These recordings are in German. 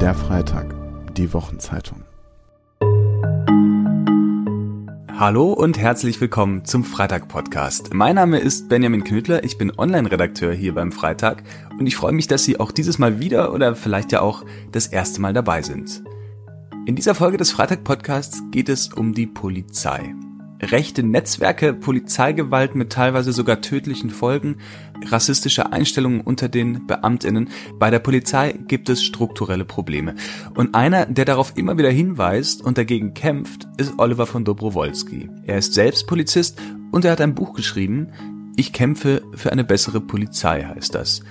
Der Freitag, die Wochenzeitung. Hallo und herzlich willkommen zum Freitag-Podcast. Mein Name ist Benjamin Knüttler, ich bin Online-Redakteur hier beim Freitag und ich freue mich, dass Sie auch dieses Mal wieder oder vielleicht ja auch das erste Mal dabei sind. In dieser Folge des Freitag-Podcasts geht es um die Polizei rechte Netzwerke, Polizeigewalt mit teilweise sogar tödlichen Folgen, rassistische Einstellungen unter den Beamtinnen. Bei der Polizei gibt es strukturelle Probleme. Und einer, der darauf immer wieder hinweist und dagegen kämpft, ist Oliver von Dobrowolski. Er ist selbst Polizist und er hat ein Buch geschrieben, Ich kämpfe für eine bessere Polizei heißt das.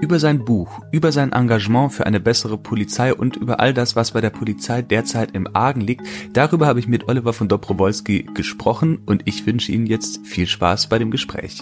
Über sein Buch, über sein Engagement für eine bessere Polizei und über all das, was bei der Polizei derzeit im Argen liegt, darüber habe ich mit Oliver von Dobrowolski gesprochen und ich wünsche Ihnen jetzt viel Spaß bei dem Gespräch.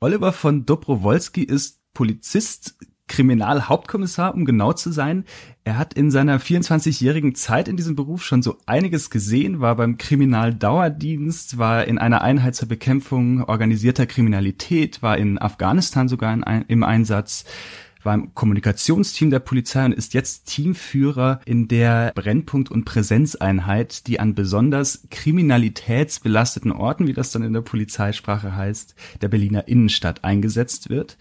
Oliver von Dobrowolski ist Polizist, Kriminalhauptkommissar, um genau zu sein. Er hat in seiner 24-jährigen Zeit in diesem Beruf schon so einiges gesehen, war beim Kriminaldauerdienst, war in einer Einheit zur Bekämpfung organisierter Kriminalität, war in Afghanistan sogar in, im Einsatz, war im Kommunikationsteam der Polizei und ist jetzt Teamführer in der Brennpunkt- und Präsenzeinheit, die an besonders kriminalitätsbelasteten Orten, wie das dann in der Polizeisprache heißt, der Berliner Innenstadt eingesetzt wird.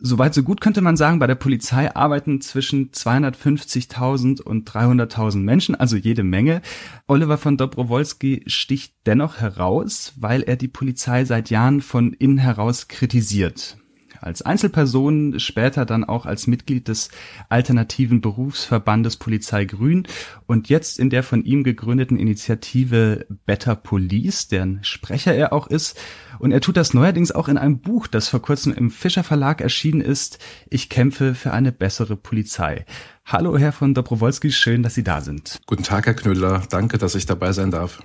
Soweit so gut könnte man sagen, bei der Polizei arbeiten zwischen 250.000 und 300.000 Menschen, also jede Menge. Oliver von Dobrowolski sticht dennoch heraus, weil er die Polizei seit Jahren von innen heraus kritisiert als Einzelperson, später dann auch als Mitglied des alternativen Berufsverbandes Polizei Grün und jetzt in der von ihm gegründeten Initiative Better Police, deren Sprecher er auch ist. Und er tut das neuerdings auch in einem Buch, das vor kurzem im Fischer Verlag erschienen ist. Ich kämpfe für eine bessere Polizei. Hallo, Herr von Dobrowolski, schön, dass Sie da sind. Guten Tag, Herr Knüller. Danke, dass ich dabei sein darf.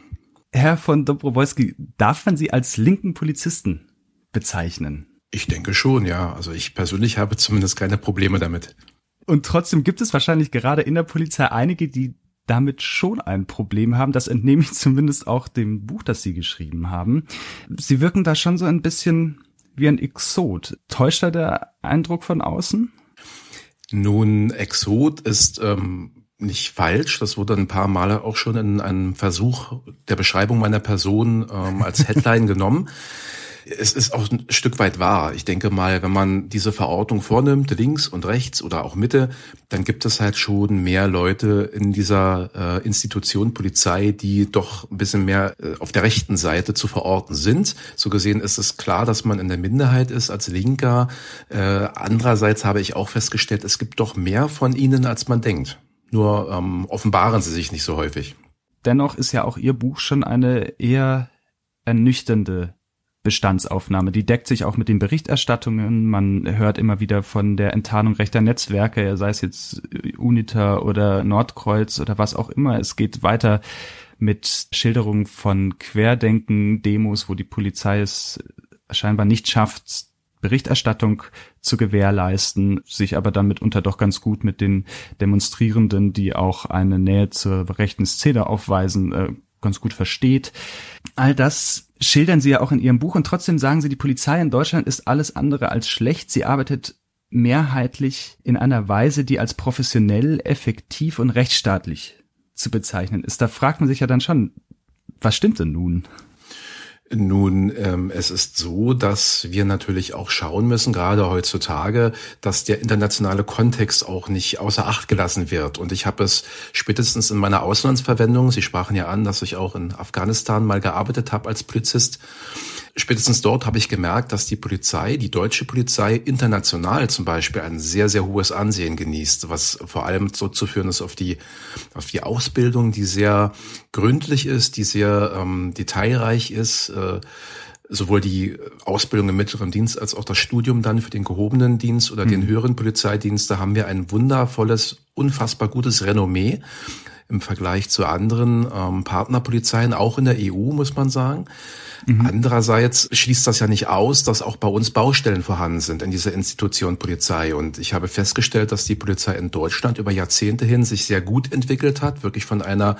Herr von Dobrowolski, darf man Sie als linken Polizisten bezeichnen? Ich denke schon, ja. Also ich persönlich habe zumindest keine Probleme damit. Und trotzdem gibt es wahrscheinlich gerade in der Polizei einige, die damit schon ein Problem haben. Das entnehme ich zumindest auch dem Buch, das Sie geschrieben haben. Sie wirken da schon so ein bisschen wie ein Exot. Täuscht da der Eindruck von außen? Nun, Exot ist ähm, nicht falsch. Das wurde ein paar Male auch schon in einem Versuch der Beschreibung meiner Person ähm, als Headline genommen es ist auch ein Stück weit wahr. Ich denke mal, wenn man diese Verortung vornimmt, links und rechts oder auch Mitte, dann gibt es halt schon mehr Leute in dieser äh, Institution Polizei, die doch ein bisschen mehr äh, auf der rechten Seite zu verorten sind. So gesehen ist es klar, dass man in der Minderheit ist als Linker. Äh, andererseits habe ich auch festgestellt, es gibt doch mehr von ihnen, als man denkt. Nur ähm, offenbaren sie sich nicht so häufig. Dennoch ist ja auch Ihr Buch schon eine eher ernüchternde Bestandsaufnahme. Die deckt sich auch mit den Berichterstattungen. Man hört immer wieder von der Enttarnung rechter Netzwerke, sei es jetzt UNITA oder Nordkreuz oder was auch immer. Es geht weiter mit Schilderungen von Querdenken, Demos, wo die Polizei es scheinbar nicht schafft, Berichterstattung zu gewährleisten, sich aber dann mitunter doch ganz gut mit den Demonstrierenden, die auch eine Nähe zur rechten Szene aufweisen, äh, ganz gut versteht. All das schildern sie ja auch in ihrem Buch und trotzdem sagen sie, die Polizei in Deutschland ist alles andere als schlecht. Sie arbeitet mehrheitlich in einer Weise, die als professionell, effektiv und rechtsstaatlich zu bezeichnen ist. Da fragt man sich ja dann schon, was stimmt denn nun? Nun, ähm, es ist so, dass wir natürlich auch schauen müssen, gerade heutzutage, dass der internationale Kontext auch nicht außer Acht gelassen wird. Und ich habe es spätestens in meiner Auslandsverwendung, Sie sprachen ja an, dass ich auch in Afghanistan mal gearbeitet habe als Polizist, Spätestens dort habe ich gemerkt, dass die Polizei, die deutsche Polizei international zum Beispiel ein sehr, sehr hohes Ansehen genießt, was vor allem zurückzuführen ist auf die, auf die Ausbildung, die sehr gründlich ist, die sehr ähm, detailreich ist. Äh, sowohl die Ausbildung im mittleren Dienst als auch das Studium dann für den gehobenen Dienst oder mhm. den höheren Polizeidienst, da haben wir ein wundervolles, unfassbar gutes Renommee im Vergleich zu anderen ähm, Partnerpolizeien, auch in der EU, muss man sagen. Mhm. Andererseits schließt das ja nicht aus, dass auch bei uns Baustellen vorhanden sind in dieser Institution Polizei. Und ich habe festgestellt, dass die Polizei in Deutschland über Jahrzehnte hin sich sehr gut entwickelt hat, wirklich von einer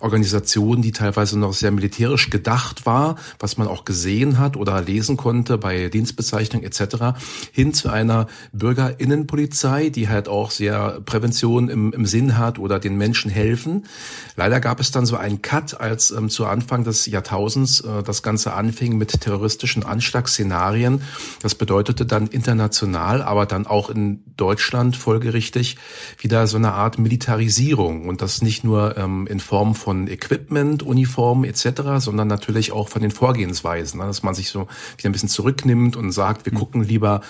Organisation, die teilweise noch sehr militärisch gedacht war, was man auch gesehen hat oder lesen konnte bei Dienstbezeichnung etc., hin zu einer Bürgerinnenpolizei, die halt auch sehr Prävention im, im Sinn hat oder den Menschen helfen. Leider gab es dann so einen Cut, als ähm, zu Anfang des Jahrtausends äh, das Ganze Ganze anfing mit terroristischen Anschlagsszenarien. Das bedeutete dann international, aber dann auch in Deutschland folgerichtig wieder so eine Art Militarisierung und das nicht nur ähm, in Form von Equipment, Uniformen etc., sondern natürlich auch von den Vorgehensweisen, ne? dass man sich so wieder ein bisschen zurücknimmt und sagt, wir mhm. gucken lieber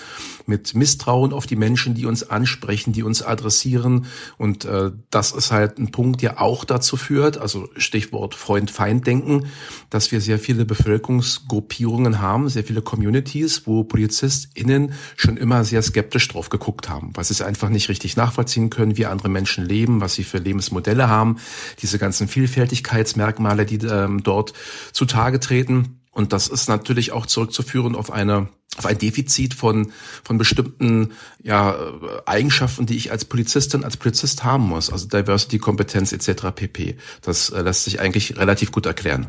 mit Misstrauen auf die Menschen, die uns ansprechen, die uns adressieren und äh, das ist halt ein Punkt, der auch dazu führt, also Stichwort Freund-Feind-Denken, dass wir sehr viele Bevölkerung Bevölkerungsgruppierungen haben, sehr viele Communities, wo PolizistInnen schon immer sehr skeptisch drauf geguckt haben, weil sie es einfach nicht richtig nachvollziehen können, wie andere Menschen leben, was sie für Lebensmodelle haben, diese ganzen Vielfältigkeitsmerkmale, die ähm, dort zutage treten. Und das ist natürlich auch zurückzuführen auf eine auf ein Defizit von von bestimmten ja Eigenschaften, die ich als Polizistin als Polizist haben muss, also Diversity, Kompetenz etc. pp. Das äh, lässt sich eigentlich relativ gut erklären.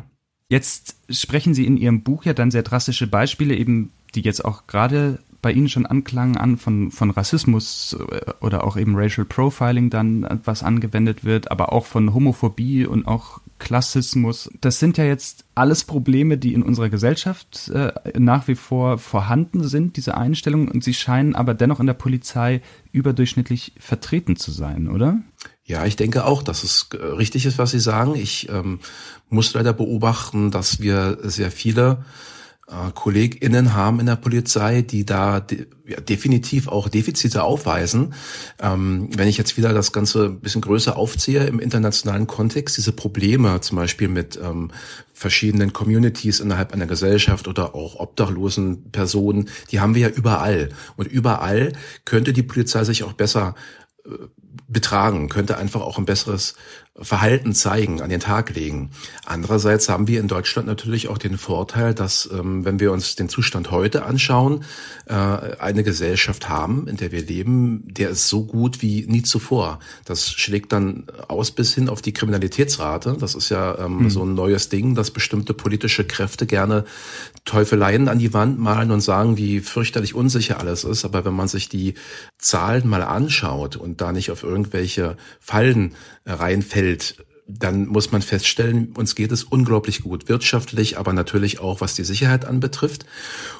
Jetzt sprechen Sie in Ihrem Buch ja dann sehr drastische Beispiele, eben die jetzt auch gerade bei Ihnen schon anklangen an von, von Rassismus äh, oder auch eben Racial Profiling dann, äh, was angewendet wird, aber auch von Homophobie und auch Klassismus. Das sind ja jetzt alles Probleme, die in unserer Gesellschaft äh, nach wie vor vorhanden sind, diese Einstellungen, und sie scheinen aber dennoch in der Polizei überdurchschnittlich vertreten zu sein, oder? Ja, ich denke auch, dass es äh, richtig ist, was Sie sagen. Ich ähm, muss leider beobachten, dass wir sehr viele KollegInnen haben in der Polizei, die da de ja, definitiv auch Defizite aufweisen. Ähm, wenn ich jetzt wieder das Ganze ein bisschen größer aufziehe im internationalen Kontext, diese Probleme zum Beispiel mit ähm, verschiedenen Communities innerhalb einer Gesellschaft oder auch obdachlosen Personen, die haben wir ja überall. Und überall könnte die Polizei sich auch besser äh, betragen, könnte einfach auch ein besseres Verhalten zeigen, an den Tag legen. Andererseits haben wir in Deutschland natürlich auch den Vorteil, dass, ähm, wenn wir uns den Zustand heute anschauen, äh, eine Gesellschaft haben, in der wir leben, der ist so gut wie nie zuvor. Das schlägt dann aus bis hin auf die Kriminalitätsrate. Das ist ja ähm, hm. so ein neues Ding, dass bestimmte politische Kräfte gerne Teufeleien an die Wand malen und sagen, wie fürchterlich unsicher alles ist. Aber wenn man sich die Zahlen mal anschaut und da nicht auf irgendwelche Fallen reinfällt, dann muss man feststellen, uns geht es unglaublich gut wirtschaftlich, aber natürlich auch was die Sicherheit anbetrifft.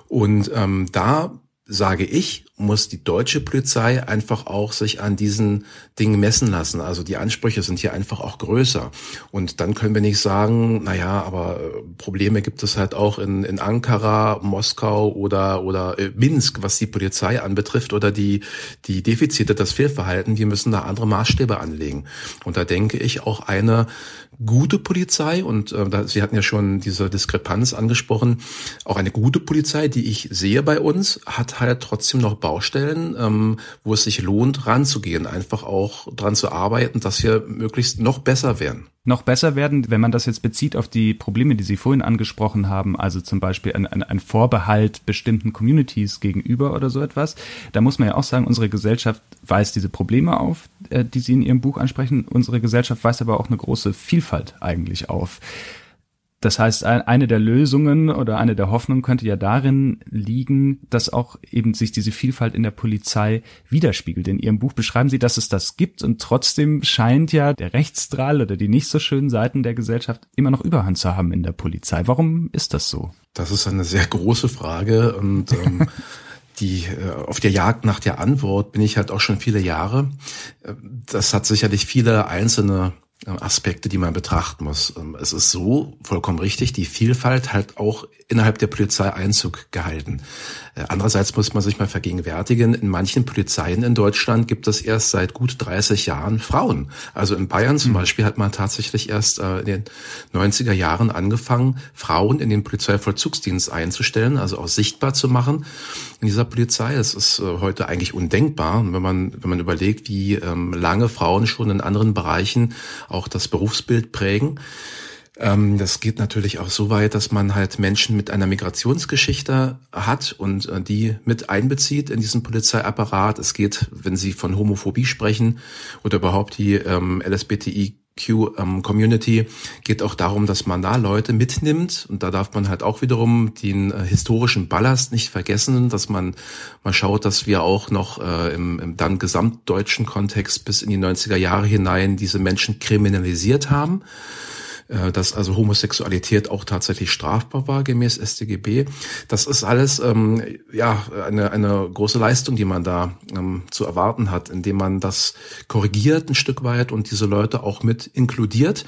Und ähm, da sage ich, muss die deutsche Polizei einfach auch sich an diesen Dingen messen lassen. Also die Ansprüche sind hier einfach auch größer. Und dann können wir nicht sagen, na ja, aber äh, Probleme gibt es halt auch in, in Ankara, Moskau oder, oder äh, Minsk, was die Polizei anbetrifft oder die, die Defizite, das Fehlverhalten. Wir müssen da andere Maßstäbe anlegen. Und da denke ich auch eine gute Polizei und äh, da, Sie hatten ja schon diese Diskrepanz angesprochen, auch eine gute Polizei, die ich sehe bei uns, hat halt trotzdem noch Baustellen, ähm, wo es sich lohnt, ranzugehen, einfach auch dran zu arbeiten, dass wir möglichst noch besser werden noch besser werden, wenn man das jetzt bezieht auf die Probleme, die Sie vorhin angesprochen haben, also zum Beispiel ein, ein, ein Vorbehalt bestimmten Communities gegenüber oder so etwas. Da muss man ja auch sagen, unsere Gesellschaft weist diese Probleme auf, äh, die Sie in Ihrem Buch ansprechen. Unsere Gesellschaft weist aber auch eine große Vielfalt eigentlich auf. Das heißt, eine der Lösungen oder eine der Hoffnungen könnte ja darin liegen, dass auch eben sich diese Vielfalt in der Polizei widerspiegelt. In Ihrem Buch beschreiben Sie, dass es das gibt und trotzdem scheint ja der Rechtsstrahl oder die nicht so schönen Seiten der Gesellschaft immer noch Überhand zu haben in der Polizei. Warum ist das so? Das ist eine sehr große Frage und ähm, die äh, auf der Jagd nach der Antwort bin ich halt auch schon viele Jahre. Äh, das hat sicherlich viele einzelne Aspekte, die man betrachten muss. Ähm, es ist so vollkommen richtig, die Vielfalt hat auch innerhalb der Polizei Einzug gehalten. Äh, andererseits muss man sich mal vergegenwärtigen, in manchen Polizeien in Deutschland gibt es erst seit gut 30 Jahren Frauen. Also in Bayern zum mhm. Beispiel hat man tatsächlich erst äh, in den 90er Jahren angefangen, Frauen in den Polizeivollzugsdienst einzustellen, also auch sichtbar zu machen in dieser Polizei. Das ist äh, heute eigentlich undenkbar, wenn man, wenn man überlegt, wie ähm, lange Frauen schon in anderen Bereichen auch das Berufsbild prägen. Ähm, das geht natürlich auch so weit, dass man halt Menschen mit einer Migrationsgeschichte hat und äh, die mit einbezieht in diesen Polizeiapparat. Es geht, wenn Sie von Homophobie sprechen oder überhaupt die ähm, LSBTI Community geht auch darum, dass man da Leute mitnimmt. Und da darf man halt auch wiederum den äh, historischen Ballast nicht vergessen, dass man mal schaut, dass wir auch noch äh, im, im dann gesamtdeutschen Kontext bis in die 90er Jahre hinein diese Menschen kriminalisiert haben dass also Homosexualität auch tatsächlich strafbar war gemäß StGB. Das ist alles ähm, ja eine, eine große Leistung, die man da ähm, zu erwarten hat, indem man das korrigiert ein Stück weit und diese Leute auch mit inkludiert.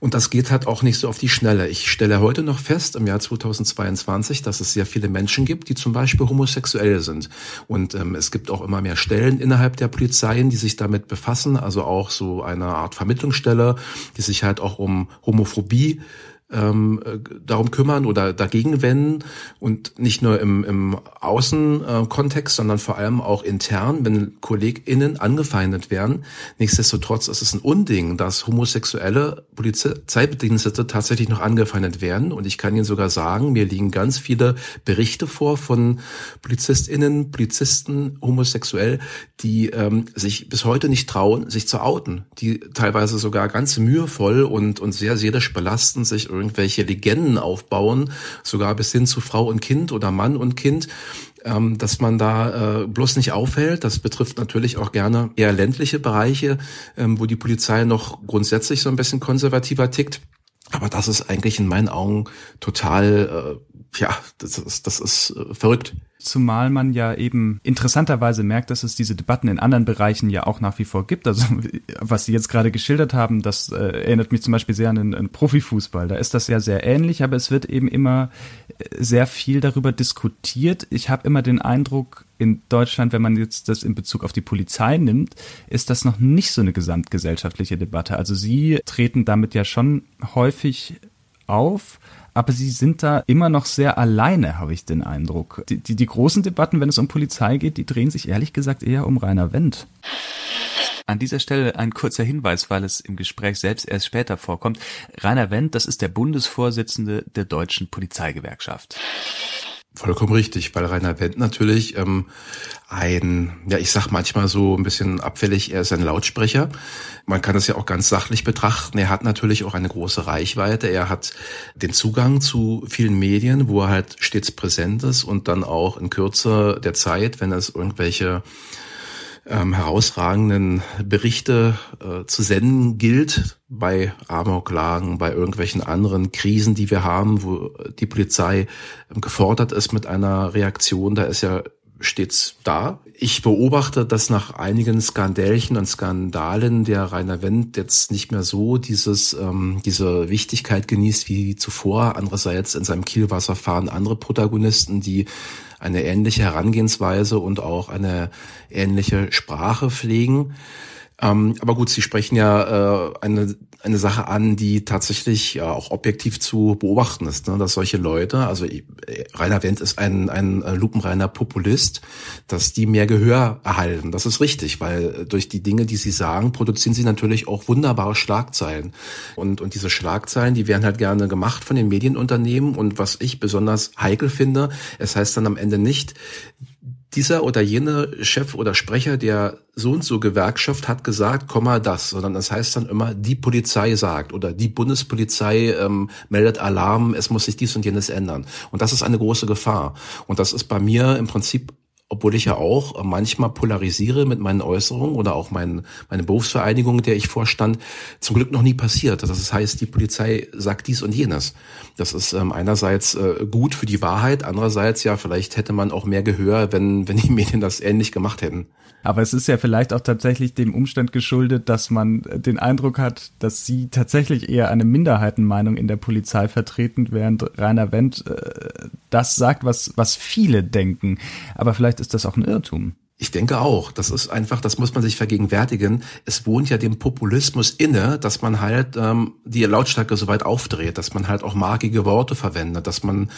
Und das geht halt auch nicht so auf die Schnelle. Ich stelle heute noch fest, im Jahr 2022, dass es sehr viele Menschen gibt, die zum Beispiel homosexuell sind. Und ähm, es gibt auch immer mehr Stellen innerhalb der Polizeien, die sich damit befassen, also auch so eine Art Vermittlungsstelle, die sich halt auch um Homo Homophobie ähm, äh, darum kümmern oder dagegen wenden und nicht nur im, im Außenkontext, sondern vor allem auch intern, wenn KollegInnen angefeindet werden. Nichtsdestotrotz ist es ein Unding, dass homosexuelle Polizeibedienstete tatsächlich noch angefeindet werden. Und ich kann Ihnen sogar sagen, mir liegen ganz viele Berichte vor von PolizistInnen, Polizisten homosexuell, die ähm, sich bis heute nicht trauen, sich zu outen, die teilweise sogar ganz mühevoll und, und sehr seelisch belastend sich irgendwelche Legenden aufbauen, sogar bis hin zu Frau und Kind oder Mann und Kind ähm, dass man da äh, bloß nicht aufhält. Das betrifft natürlich auch gerne eher ländliche Bereiche, ähm, wo die Polizei noch grundsätzlich so ein bisschen konservativer tickt. Aber das ist eigentlich in meinen Augen total, äh, ja, das ist, das ist äh, verrückt. Zumal man ja eben interessanterweise merkt, dass es diese Debatten in anderen Bereichen ja auch nach wie vor gibt. Also was Sie jetzt gerade geschildert haben, das äh, erinnert mich zum Beispiel sehr an den, Profifußball. Da ist das ja sehr ähnlich, aber es wird eben immer äh, sehr viel darüber diskutiert. Ich habe immer den Eindruck, in Deutschland, wenn man jetzt das in Bezug auf die Polizei nimmt, ist das noch nicht so eine gesamtgesellschaftliche Debatte. Also Sie treten damit ja schon häufig auf aber sie sind da immer noch sehr alleine, habe ich den Eindruck. Die, die, die großen Debatten, wenn es um Polizei geht, die drehen sich ehrlich gesagt eher um Rainer Wendt. An dieser Stelle ein kurzer Hinweis, weil es im Gespräch selbst erst später vorkommt. Rainer Wendt, das ist der Bundesvorsitzende der Deutschen Polizeigewerkschaft. Vollkommen richtig, weil Rainer Wendt natürlich ähm, ein, ja, ich sag manchmal so ein bisschen abfällig, er ist ein Lautsprecher. Man kann das ja auch ganz sachlich betrachten. Er hat natürlich auch eine große Reichweite. Er hat den Zugang zu vielen Medien, wo er halt stets präsent ist und dann auch in Kürze der Zeit, wenn es irgendwelche ähm, herausragenden Berichte äh, zu senden gilt bei Amoklagen, bei irgendwelchen anderen Krisen, die wir haben, wo die Polizei ähm, gefordert ist mit einer Reaktion. Da ist ja stets da. Ich beobachte, dass nach einigen Skandälchen und Skandalen der Rainer Wendt jetzt nicht mehr so dieses, ähm, diese Wichtigkeit genießt wie zuvor. Andererseits in seinem Kielwasser fahren andere Protagonisten, die eine ähnliche Herangehensweise und auch eine ähnliche Sprache pflegen. Ähm, aber gut, Sie sprechen ja äh, eine, eine Sache an, die tatsächlich ja auch objektiv zu beobachten ist, ne? dass solche Leute, also äh, Rainer Wendt ist ein, ein lupenreiner Populist, dass die mehr Gehör erhalten. Das ist richtig, weil durch die Dinge, die sie sagen, produzieren sie natürlich auch wunderbare Schlagzeilen. Und, und diese Schlagzeilen, die werden halt gerne gemacht von den Medienunternehmen. Und was ich besonders heikel finde, es heißt dann am Ende nicht, dieser oder jene Chef oder Sprecher der so und so Gewerkschaft hat gesagt, Komma das, sondern das heißt dann immer, die Polizei sagt oder die Bundespolizei ähm, meldet Alarm, es muss sich dies und jenes ändern. Und das ist eine große Gefahr. Und das ist bei mir im Prinzip obwohl ich ja auch manchmal polarisiere mit meinen Äußerungen oder auch mein, meine Berufsvereinigung, der ich vorstand, zum Glück noch nie passiert. Das heißt, die Polizei sagt dies und jenes. Das ist ähm, einerseits äh, gut für die Wahrheit, andererseits ja, vielleicht hätte man auch mehr Gehör, wenn, wenn die Medien das ähnlich gemacht hätten. Aber es ist ja vielleicht auch tatsächlich dem Umstand geschuldet, dass man den Eindruck hat, dass sie tatsächlich eher eine Minderheitenmeinung in der Polizei vertreten, während Rainer Wendt äh, das sagt, was, was viele denken. Aber vielleicht ist das auch ein Irrtum. Ich denke auch. Das ist einfach, das muss man sich vergegenwärtigen. Es wohnt ja dem Populismus inne, dass man halt ähm, die Lautstärke so weit aufdreht, dass man halt auch markige Worte verwendet, dass man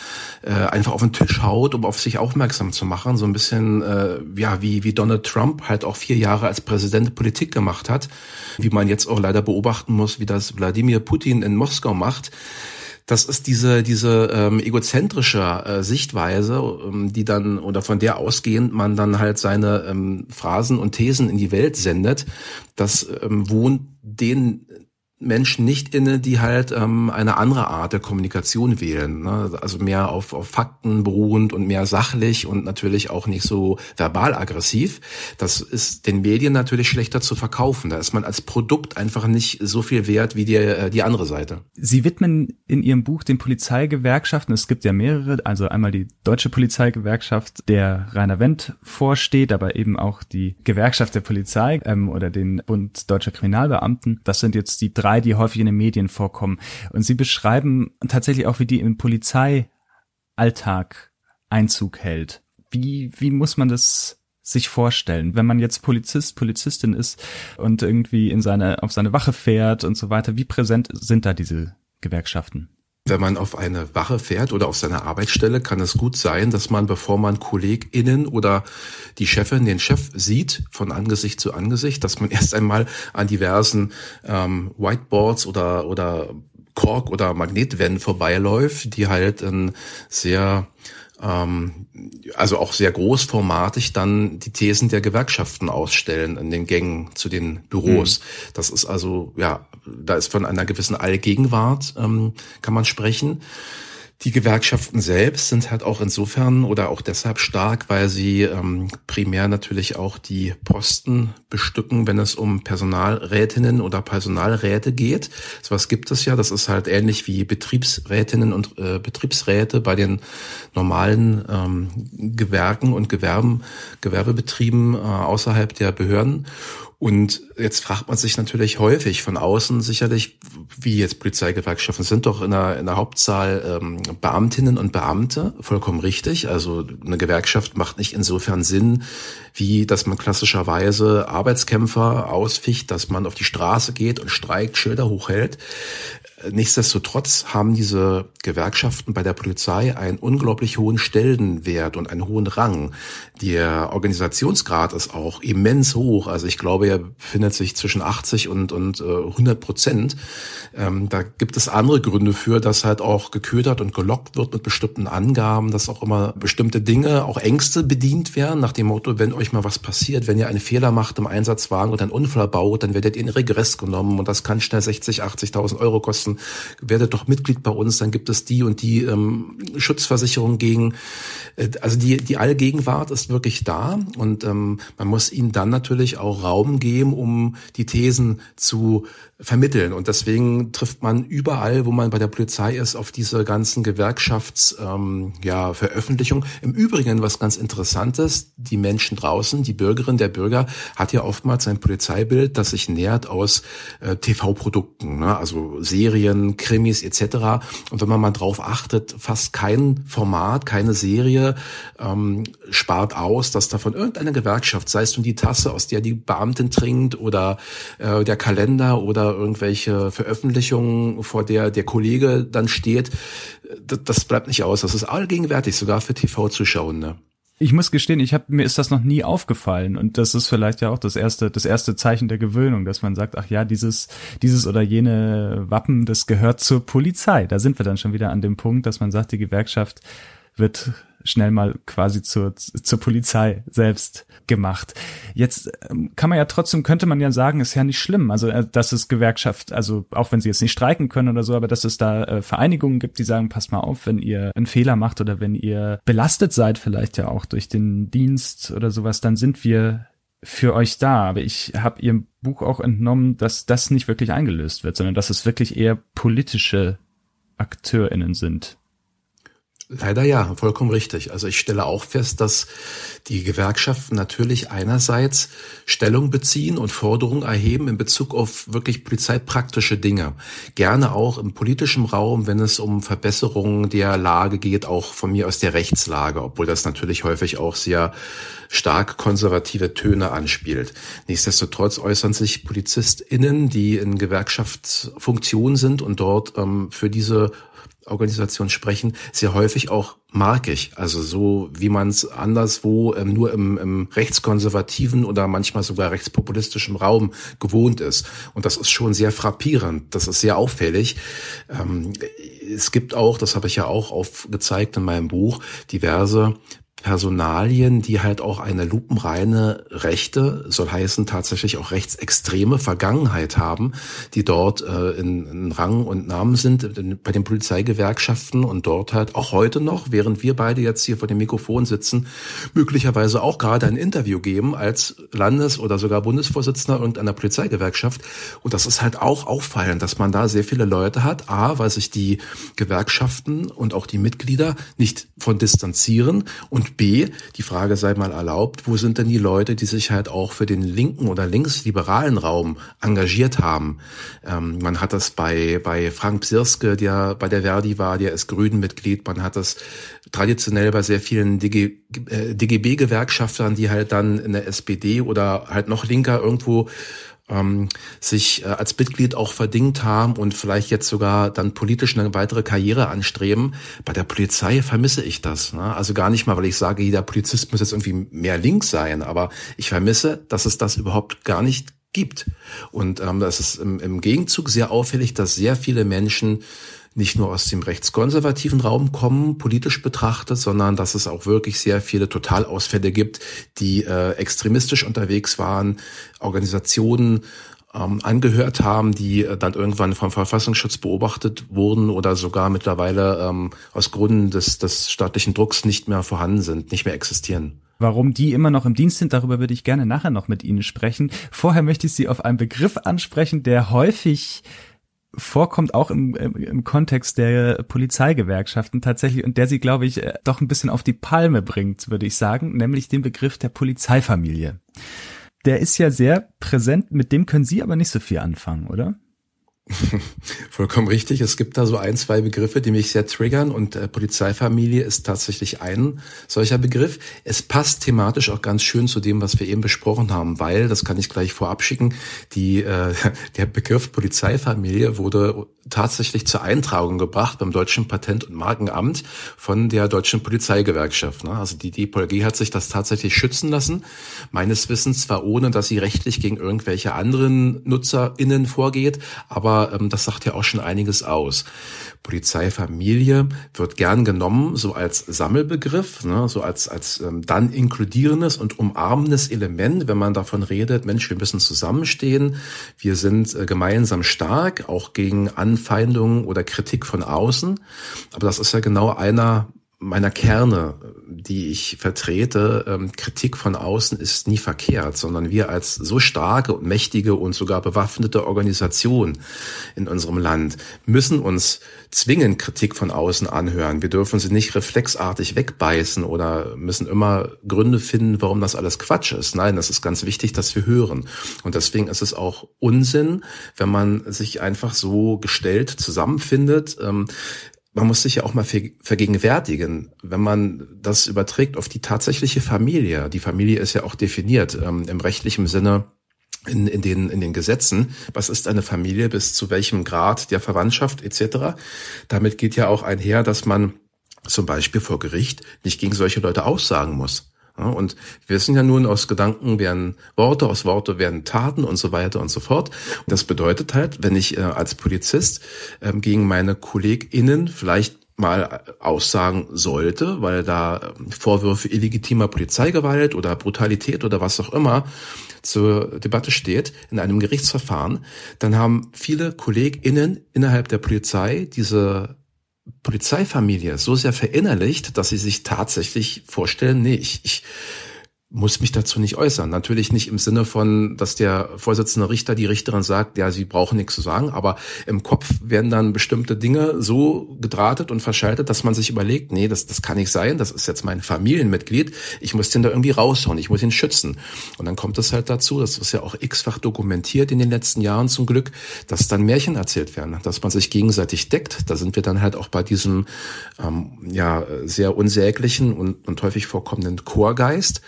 äh, einfach auf den Tisch haut, um auf sich aufmerksam zu machen. So ein bisschen äh, ja wie wie Donald Trump halt auch vier Jahre als Präsident Politik gemacht hat, wie man jetzt auch leider beobachten muss, wie das Wladimir Putin in Moskau macht das ist diese diese ähm, egozentrische äh, Sichtweise, ähm, die dann oder von der ausgehend man dann halt seine ähm, Phrasen und Thesen in die Welt sendet. Das ähm, wohnt den Menschen nicht inne, die halt ähm, eine andere Art der Kommunikation wählen. Ne? Also mehr auf, auf Fakten beruhend und mehr sachlich und natürlich auch nicht so verbal aggressiv. Das ist den Medien natürlich schlechter zu verkaufen. Da ist man als Produkt einfach nicht so viel wert wie die, äh, die andere Seite. Sie widmen in Ihrem Buch den Polizeigewerkschaften. Es gibt ja mehrere, also einmal die Deutsche Polizeigewerkschaft, der Rainer Wendt vorsteht, aber eben auch die Gewerkschaft der Polizei ähm, oder den Bund Deutscher Kriminalbeamten. Das sind jetzt die drei drei, die häufig in den Medien vorkommen. Und sie beschreiben tatsächlich auch, wie die im Polizeialltag Einzug hält. Wie, wie muss man das sich vorstellen, wenn man jetzt Polizist, Polizistin ist und irgendwie in seine, auf seine Wache fährt und so weiter, wie präsent sind da diese Gewerkschaften? Wenn man auf eine Wache fährt oder auf seine Arbeitsstelle, kann es gut sein, dass man, bevor man KollegInnen oder die Chefin, den Chef sieht, von Angesicht zu Angesicht, dass man erst einmal an diversen ähm, Whiteboards oder, oder Kork- oder Magnetwänden vorbeiläuft, die halt ein sehr ähm, also auch sehr großformatig dann die Thesen der Gewerkschaften ausstellen in den Gängen zu den Büros. Mhm. Das ist also, ja, da ist von einer gewissen Allgegenwart, ähm, kann man sprechen. Die Gewerkschaften selbst sind halt auch insofern oder auch deshalb stark, weil sie ähm, primär natürlich auch die Posten bestücken, wenn es um Personalrätinnen oder Personalräte geht. So was gibt es ja. Das ist halt ähnlich wie Betriebsrätinnen und äh, Betriebsräte bei den normalen ähm, Gewerken und Gewerben, Gewerbebetrieben äh, außerhalb der Behörden. Und jetzt fragt man sich natürlich häufig von außen sicherlich, wie jetzt Polizeigewerkschaften sind doch in der, in der Hauptzahl ähm, Beamtinnen und Beamte, vollkommen richtig. Also eine Gewerkschaft macht nicht insofern Sinn, wie dass man klassischerweise Arbeitskämpfer ausficht, dass man auf die Straße geht und streikt, Schilder hochhält. Nichtsdestotrotz haben diese Gewerkschaften bei der Polizei einen unglaublich hohen Stellenwert und einen hohen Rang. Der Organisationsgrad ist auch immens hoch. Also ich glaube, er befindet sich zwischen 80 und, und 100 äh, Prozent. Ähm, da gibt es andere Gründe für, dass halt auch geködert und gelockt wird mit bestimmten Angaben, dass auch immer bestimmte Dinge, auch Ängste bedient werden, nach dem Motto, wenn euch mal was passiert, wenn ihr einen Fehler macht im Einsatzwagen oder einen Unfall baut, dann werdet ihr in Regress genommen und das kann schnell 60, 80.000 Euro kosten werdet doch Mitglied bei uns, dann gibt es die und die ähm, Schutzversicherung gegen, äh, also die, die Allgegenwart ist wirklich da und ähm, man muss ihnen dann natürlich auch Raum geben, um die Thesen zu vermitteln. Und deswegen trifft man überall, wo man bei der Polizei ist, auf diese ganzen Gewerkschafts ähm, ja. Im Übrigen, was ganz interessantes, die Menschen draußen, die Bürgerin, der Bürger hat ja oftmals ein Polizeibild, das sich nähert aus äh, TV-Produkten, ne? also Serien, Krimis etc. Und wenn man mal drauf achtet, fast kein Format, keine Serie ähm, spart aus, dass da von irgendeiner Gewerkschaft, sei es nun die Tasse, aus der die Beamtin trinkt oder äh, der Kalender oder irgendwelche Veröffentlichungen, vor der der Kollege dann steht, das, das bleibt nicht aus. Das ist allgegenwärtig, sogar für TV-Zuschauende. Ich muss gestehen, ich hab, mir ist das noch nie aufgefallen und das ist vielleicht ja auch das erste, das erste Zeichen der Gewöhnung, dass man sagt, ach ja, dieses, dieses oder jene Wappen, das gehört zur Polizei. Da sind wir dann schon wieder an dem Punkt, dass man sagt, die Gewerkschaft wird schnell mal quasi zur, zur Polizei selbst gemacht. Jetzt ähm, kann man ja trotzdem, könnte man ja sagen, ist ja nicht schlimm. Also, äh, dass es Gewerkschaft, also auch wenn sie jetzt nicht streiken können oder so, aber dass es da äh, Vereinigungen gibt, die sagen, passt mal auf, wenn ihr einen Fehler macht oder wenn ihr belastet seid, vielleicht ja auch durch den Dienst oder sowas, dann sind wir für euch da. Aber ich habe ihrem Buch auch entnommen, dass das nicht wirklich eingelöst wird, sondern dass es wirklich eher politische AkteurInnen sind. Leider ja, vollkommen richtig. Also ich stelle auch fest, dass die Gewerkschaften natürlich einerseits Stellung beziehen und Forderungen erheben in Bezug auf wirklich polizeipraktische Dinge. Gerne auch im politischen Raum, wenn es um Verbesserungen der Lage geht, auch von mir aus der Rechtslage, obwohl das natürlich häufig auch sehr stark konservative Töne anspielt. Nichtsdestotrotz äußern sich PolizistInnen, die in Gewerkschaftsfunktion sind und dort ähm, für diese Organisation sprechen, sehr häufig auch markig, also so wie man es anderswo ähm, nur im, im rechtskonservativen oder manchmal sogar rechtspopulistischen Raum gewohnt ist. Und das ist schon sehr frappierend, das ist sehr auffällig. Ähm, es gibt auch, das habe ich ja auch aufgezeigt in meinem Buch, diverse Personalien, die halt auch eine lupenreine rechte, soll heißen tatsächlich auch rechtsextreme Vergangenheit haben, die dort äh, in, in Rang und Namen sind in, bei den Polizeigewerkschaften und dort halt auch heute noch, während wir beide jetzt hier vor dem Mikrofon sitzen, möglicherweise auch gerade ein Interview geben als Landes- oder sogar Bundesvorsitzender irgendeiner Polizeigewerkschaft. Und das ist halt auch auffallend, dass man da sehr viele Leute hat. A, weil sich die Gewerkschaften und auch die Mitglieder nicht von distanzieren und B, die Frage sei mal erlaubt, wo sind denn die Leute, die sich halt auch für den linken oder linksliberalen Raum engagiert haben? Ähm, man hat das bei, bei Frank Psirske, der bei der Verdi war, der ist Grünen-Mitglied. Man hat das traditionell bei sehr vielen DG, äh, DGB-Gewerkschaftern, die halt dann in der SPD oder halt noch linker irgendwo ähm, sich äh, als Mitglied auch verdingt haben und vielleicht jetzt sogar dann politisch eine weitere Karriere anstreben. Bei der Polizei vermisse ich das. Ne? Also gar nicht mal, weil ich sage, jeder Polizist muss jetzt irgendwie mehr links sein, aber ich vermisse, dass es das überhaupt gar nicht gibt. Und ähm, das ist im, im Gegenzug sehr auffällig, dass sehr viele Menschen nicht nur aus dem rechtskonservativen Raum kommen, politisch betrachtet, sondern dass es auch wirklich sehr viele Totalausfälle gibt, die äh, extremistisch unterwegs waren, Organisationen ähm, angehört haben, die äh, dann irgendwann vom Verfassungsschutz beobachtet wurden oder sogar mittlerweile ähm, aus Gründen des, des staatlichen Drucks nicht mehr vorhanden sind, nicht mehr existieren. Warum die immer noch im Dienst sind, darüber würde ich gerne nachher noch mit Ihnen sprechen. Vorher möchte ich Sie auf einen Begriff ansprechen, der häufig vorkommt, auch im, im, Kontext der Polizeigewerkschaften tatsächlich und der sie, glaube ich, äh, doch ein bisschen auf die Palme bringt, würde ich sagen, nämlich den Begriff der Polizeifamilie. Der ist ja sehr präsent, mit dem können Sie aber nicht so viel anfangen, oder? Vollkommen richtig. Es gibt da so ein, zwei Begriffe, die mich sehr triggern und äh, Polizeifamilie ist tatsächlich ein solcher Begriff. Es passt thematisch auch ganz schön zu dem, was wir eben besprochen haben, weil, das kann ich gleich vorab schicken, die, äh, der Begriff Polizeifamilie wurde tatsächlich zur Eintragung gebracht beim Deutschen Patent- und Markenamt von der Deutschen Polizeigewerkschaft. Ne? Also die DPLG hat sich das tatsächlich schützen lassen, meines Wissens zwar ohne, dass sie rechtlich gegen irgendwelche anderen NutzerInnen vorgeht, aber ähm, das sagt ja auch schon einiges aus. Polizeifamilie wird gern genommen, so als Sammelbegriff, ne, so als, als ähm, dann inkludierendes und umarmendes Element, wenn man davon redet, Mensch, wir müssen zusammenstehen, wir sind äh, gemeinsam stark, auch gegen Anfeindungen oder Kritik von außen. Aber das ist ja genau einer meiner Kerne, die ich vertrete, ähm, Kritik von außen ist nie verkehrt, sondern wir als so starke und mächtige und sogar bewaffnete Organisation in unserem Land müssen uns zwingend Kritik von außen anhören. Wir dürfen sie nicht reflexartig wegbeißen oder müssen immer Gründe finden, warum das alles Quatsch ist. Nein, das ist ganz wichtig, dass wir hören. Und deswegen ist es auch Unsinn, wenn man sich einfach so gestellt zusammenfindet. Man muss sich ja auch mal vergegenwärtigen, wenn man das überträgt auf die tatsächliche Familie. Die Familie ist ja auch definiert ähm, im rechtlichen Sinne in, in, den, in den Gesetzen. Was ist eine Familie bis zu welchem Grad der Verwandtschaft etc. Damit geht ja auch einher, dass man zum Beispiel vor Gericht nicht gegen solche Leute aussagen muss. Und wir wissen ja nun, aus Gedanken werden Worte, aus Worte werden Taten und so weiter und so fort. Und das bedeutet halt, wenn ich äh, als Polizist äh, gegen meine KollegInnen vielleicht mal aussagen sollte, weil da ähm, Vorwürfe illegitimer Polizeigewalt oder Brutalität oder was auch immer zur Debatte steht in einem Gerichtsverfahren, dann haben viele KollegInnen innerhalb der Polizei diese Polizeifamilie so sehr verinnerlicht, dass sie sich tatsächlich vorstellen, nee, ich, ich muss mich dazu nicht äußern. Natürlich nicht im Sinne von, dass der Vorsitzende Richter die Richterin sagt, ja, sie brauchen nichts zu sagen, aber im Kopf werden dann bestimmte Dinge so gedrahtet und verschaltet, dass man sich überlegt, nee, das, das kann nicht sein, das ist jetzt mein Familienmitglied, ich muss den da irgendwie raushauen, ich muss ihn schützen. Und dann kommt es halt dazu, das ist ja auch x-fach dokumentiert in den letzten Jahren zum Glück, dass dann Märchen erzählt werden, dass man sich gegenseitig deckt. Da sind wir dann halt auch bei diesem ähm, ja sehr unsäglichen und, und häufig vorkommenden Chorgeist.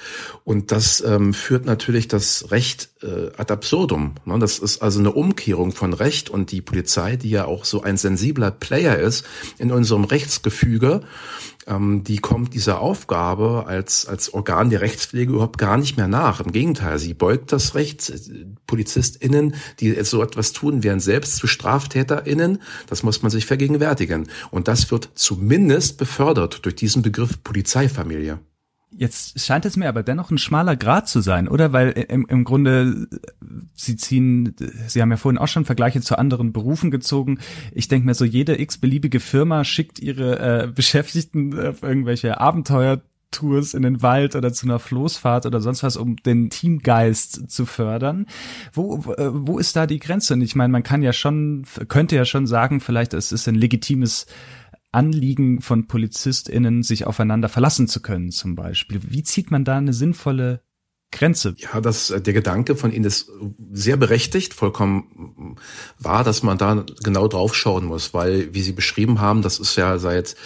Und das ähm, führt natürlich das Recht äh, ad absurdum. Ne? Das ist also eine Umkehrung von Recht und die Polizei, die ja auch so ein sensibler Player ist in unserem Rechtsgefüge, ähm, die kommt dieser Aufgabe als, als Organ der Rechtspflege überhaupt gar nicht mehr nach. Im Gegenteil, sie beugt das Recht. PolizistInnen, die so etwas tun, werden selbst zu StraftäterInnen. Das muss man sich vergegenwärtigen. Und das wird zumindest befördert durch diesen Begriff Polizeifamilie. Jetzt scheint es mir aber dennoch ein schmaler Grad zu sein, oder? Weil im, im Grunde, Sie ziehen, Sie haben ja vorhin auch schon Vergleiche zu anderen Berufen gezogen. Ich denke mir so, jede x-beliebige Firma schickt ihre äh, Beschäftigten auf irgendwelche Abenteuertours in den Wald oder zu einer Floßfahrt oder sonst was, um den Teamgeist zu fördern. Wo, wo ist da die Grenze? Und ich meine, man kann ja schon, könnte ja schon sagen, vielleicht es ist ein legitimes Anliegen von PolizistInnen, sich aufeinander verlassen zu können, zum Beispiel. Wie zieht man da eine sinnvolle Grenze. Ja, das, äh, der Gedanke von Ihnen ist sehr berechtigt, vollkommen wahr, dass man da genau drauf schauen muss, weil, wie Sie beschrieben haben, das ist ja seit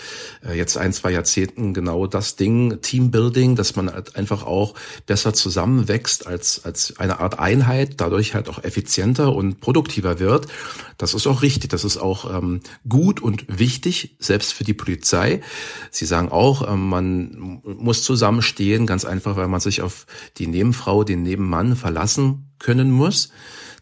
äh, jetzt ein, zwei Jahrzehnten genau das Ding, Teambuilding, dass man halt einfach auch besser zusammenwächst als, als eine Art Einheit, dadurch halt auch effizienter und produktiver wird. Das ist auch richtig, das ist auch ähm, gut und wichtig, selbst für die Polizei. Sie sagen auch, ähm, man muss zusammenstehen, ganz einfach, weil man sich auf die Nebenfrau, den Nebenmann verlassen können muss.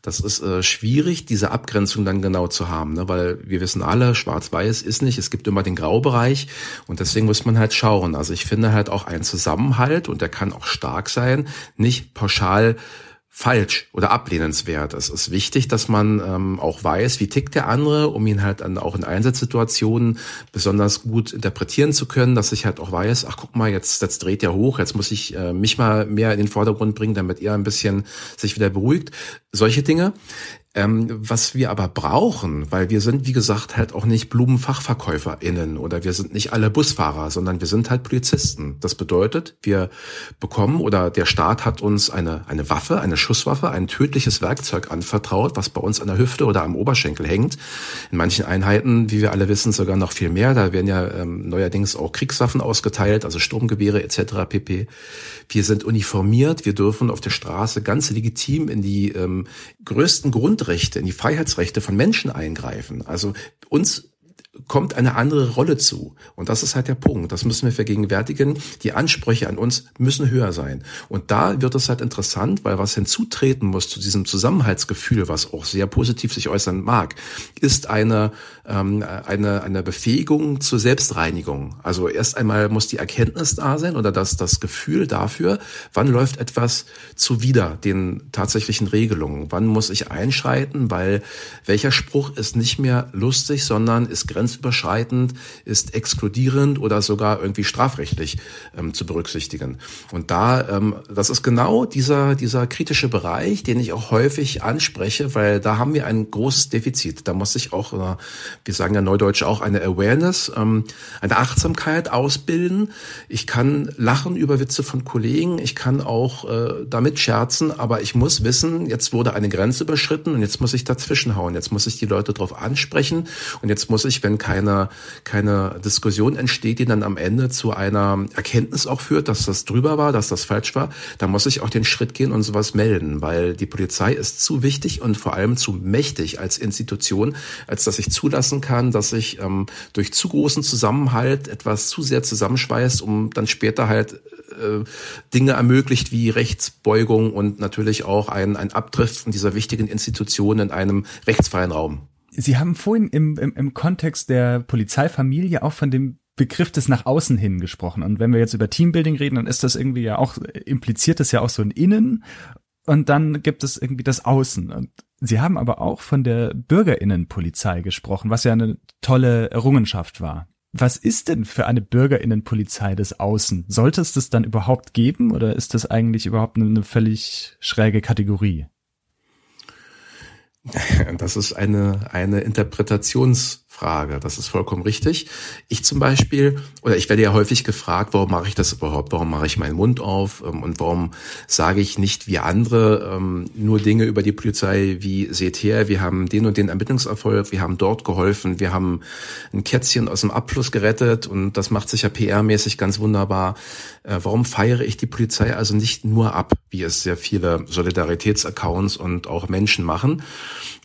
Das ist äh, schwierig, diese Abgrenzung dann genau zu haben, ne? weil wir wissen alle, schwarz-weiß ist nicht, es gibt immer den Graubereich und deswegen muss man halt schauen. Also ich finde halt auch ein Zusammenhalt und der kann auch stark sein, nicht pauschal falsch oder ablehnenswert. Es ist wichtig, dass man ähm, auch weiß, wie tickt der andere, um ihn halt dann auch in Einsatzsituationen besonders gut interpretieren zu können, dass ich halt auch weiß, ach guck mal, jetzt, jetzt dreht er hoch, jetzt muss ich äh, mich mal mehr in den Vordergrund bringen, damit er ein bisschen sich wieder beruhigt. Solche Dinge. Ähm, was wir aber brauchen, weil wir sind, wie gesagt, halt auch nicht BlumenfachverkäuferInnen oder wir sind nicht alle Busfahrer, sondern wir sind halt Polizisten. Das bedeutet, wir bekommen oder der Staat hat uns eine, eine Waffe, eine Schusswaffe, ein tödliches Werkzeug anvertraut, was bei uns an der Hüfte oder am Oberschenkel hängt. In manchen Einheiten, wie wir alle wissen, sogar noch viel mehr. Da werden ja ähm, neuerdings auch Kriegswaffen ausgeteilt, also Sturmgewehre etc. pp. Wir sind uniformiert, wir dürfen auf der Straße ganz legitim in die ähm, größten Grundrechte, in die Freiheitsrechte von Menschen eingreifen. Also uns kommt eine andere Rolle zu. Und das ist halt der Punkt. Das müssen wir vergegenwärtigen. Die Ansprüche an uns müssen höher sein. Und da wird es halt interessant, weil was hinzutreten muss zu diesem Zusammenhaltsgefühl, was auch sehr positiv sich äußern mag, ist eine, ähm, eine, eine Befähigung zur Selbstreinigung. Also erst einmal muss die Erkenntnis da sein oder das, das Gefühl dafür, wann läuft etwas zuwider den tatsächlichen Regelungen. Wann muss ich einschreiten, weil welcher Spruch ist nicht mehr lustig, sondern ist grenzüberschreitend, ist exkludierend oder sogar irgendwie strafrechtlich ähm, zu berücksichtigen. Und da, ähm, das ist genau dieser, dieser kritische Bereich, den ich auch häufig anspreche, weil da haben wir ein großes Defizit. Da muss ich auch, äh, wir sagen ja neudeutsch auch eine Awareness, ähm, eine Achtsamkeit ausbilden. Ich kann lachen über Witze von Kollegen, ich kann auch äh, damit scherzen, aber ich muss wissen, jetzt wurde eine Grenze überschritten und jetzt muss ich dazwischenhauen, jetzt muss ich die Leute darauf ansprechen und jetzt muss ich, wenn wenn keine, keine Diskussion entsteht, die dann am Ende zu einer Erkenntnis auch führt, dass das drüber war, dass das falsch war, dann muss ich auch den Schritt gehen und sowas melden, weil die Polizei ist zu wichtig und vor allem zu mächtig als Institution, als dass ich zulassen kann, dass sich ähm, durch zu großen Zusammenhalt etwas zu sehr zusammenschweißt, um dann später halt äh, Dinge ermöglicht wie Rechtsbeugung und natürlich auch ein, ein Abdriften dieser wichtigen Institutionen in einem rechtsfreien Raum. Sie haben vorhin im, im, im Kontext der Polizeifamilie auch von dem Begriff des nach außen hin gesprochen. Und wenn wir jetzt über Teambuilding reden, dann ist das irgendwie ja auch, impliziert das ja auch so ein Innen und dann gibt es irgendwie das Außen. Und Sie haben aber auch von der Bürgerinnenpolizei gesprochen, was ja eine tolle Errungenschaft war. Was ist denn für eine Bürgerinnenpolizei des Außen? Sollte es das dann überhaupt geben oder ist das eigentlich überhaupt eine völlig schräge Kategorie? Das ist eine, eine Interpretations, Frage. Das ist vollkommen richtig. Ich zum Beispiel, oder ich werde ja häufig gefragt, warum mache ich das überhaupt? Warum mache ich meinen Mund auf? Ähm, und warum sage ich nicht wie andere ähm, nur Dinge über die Polizei wie seht her, wir haben den und den Ermittlungserfolg, wir haben dort geholfen, wir haben ein Kätzchen aus dem Abfluss gerettet und das macht sich ja PR-mäßig ganz wunderbar. Äh, warum feiere ich die Polizei also nicht nur ab, wie es sehr viele Solidaritätsaccounts und auch Menschen machen?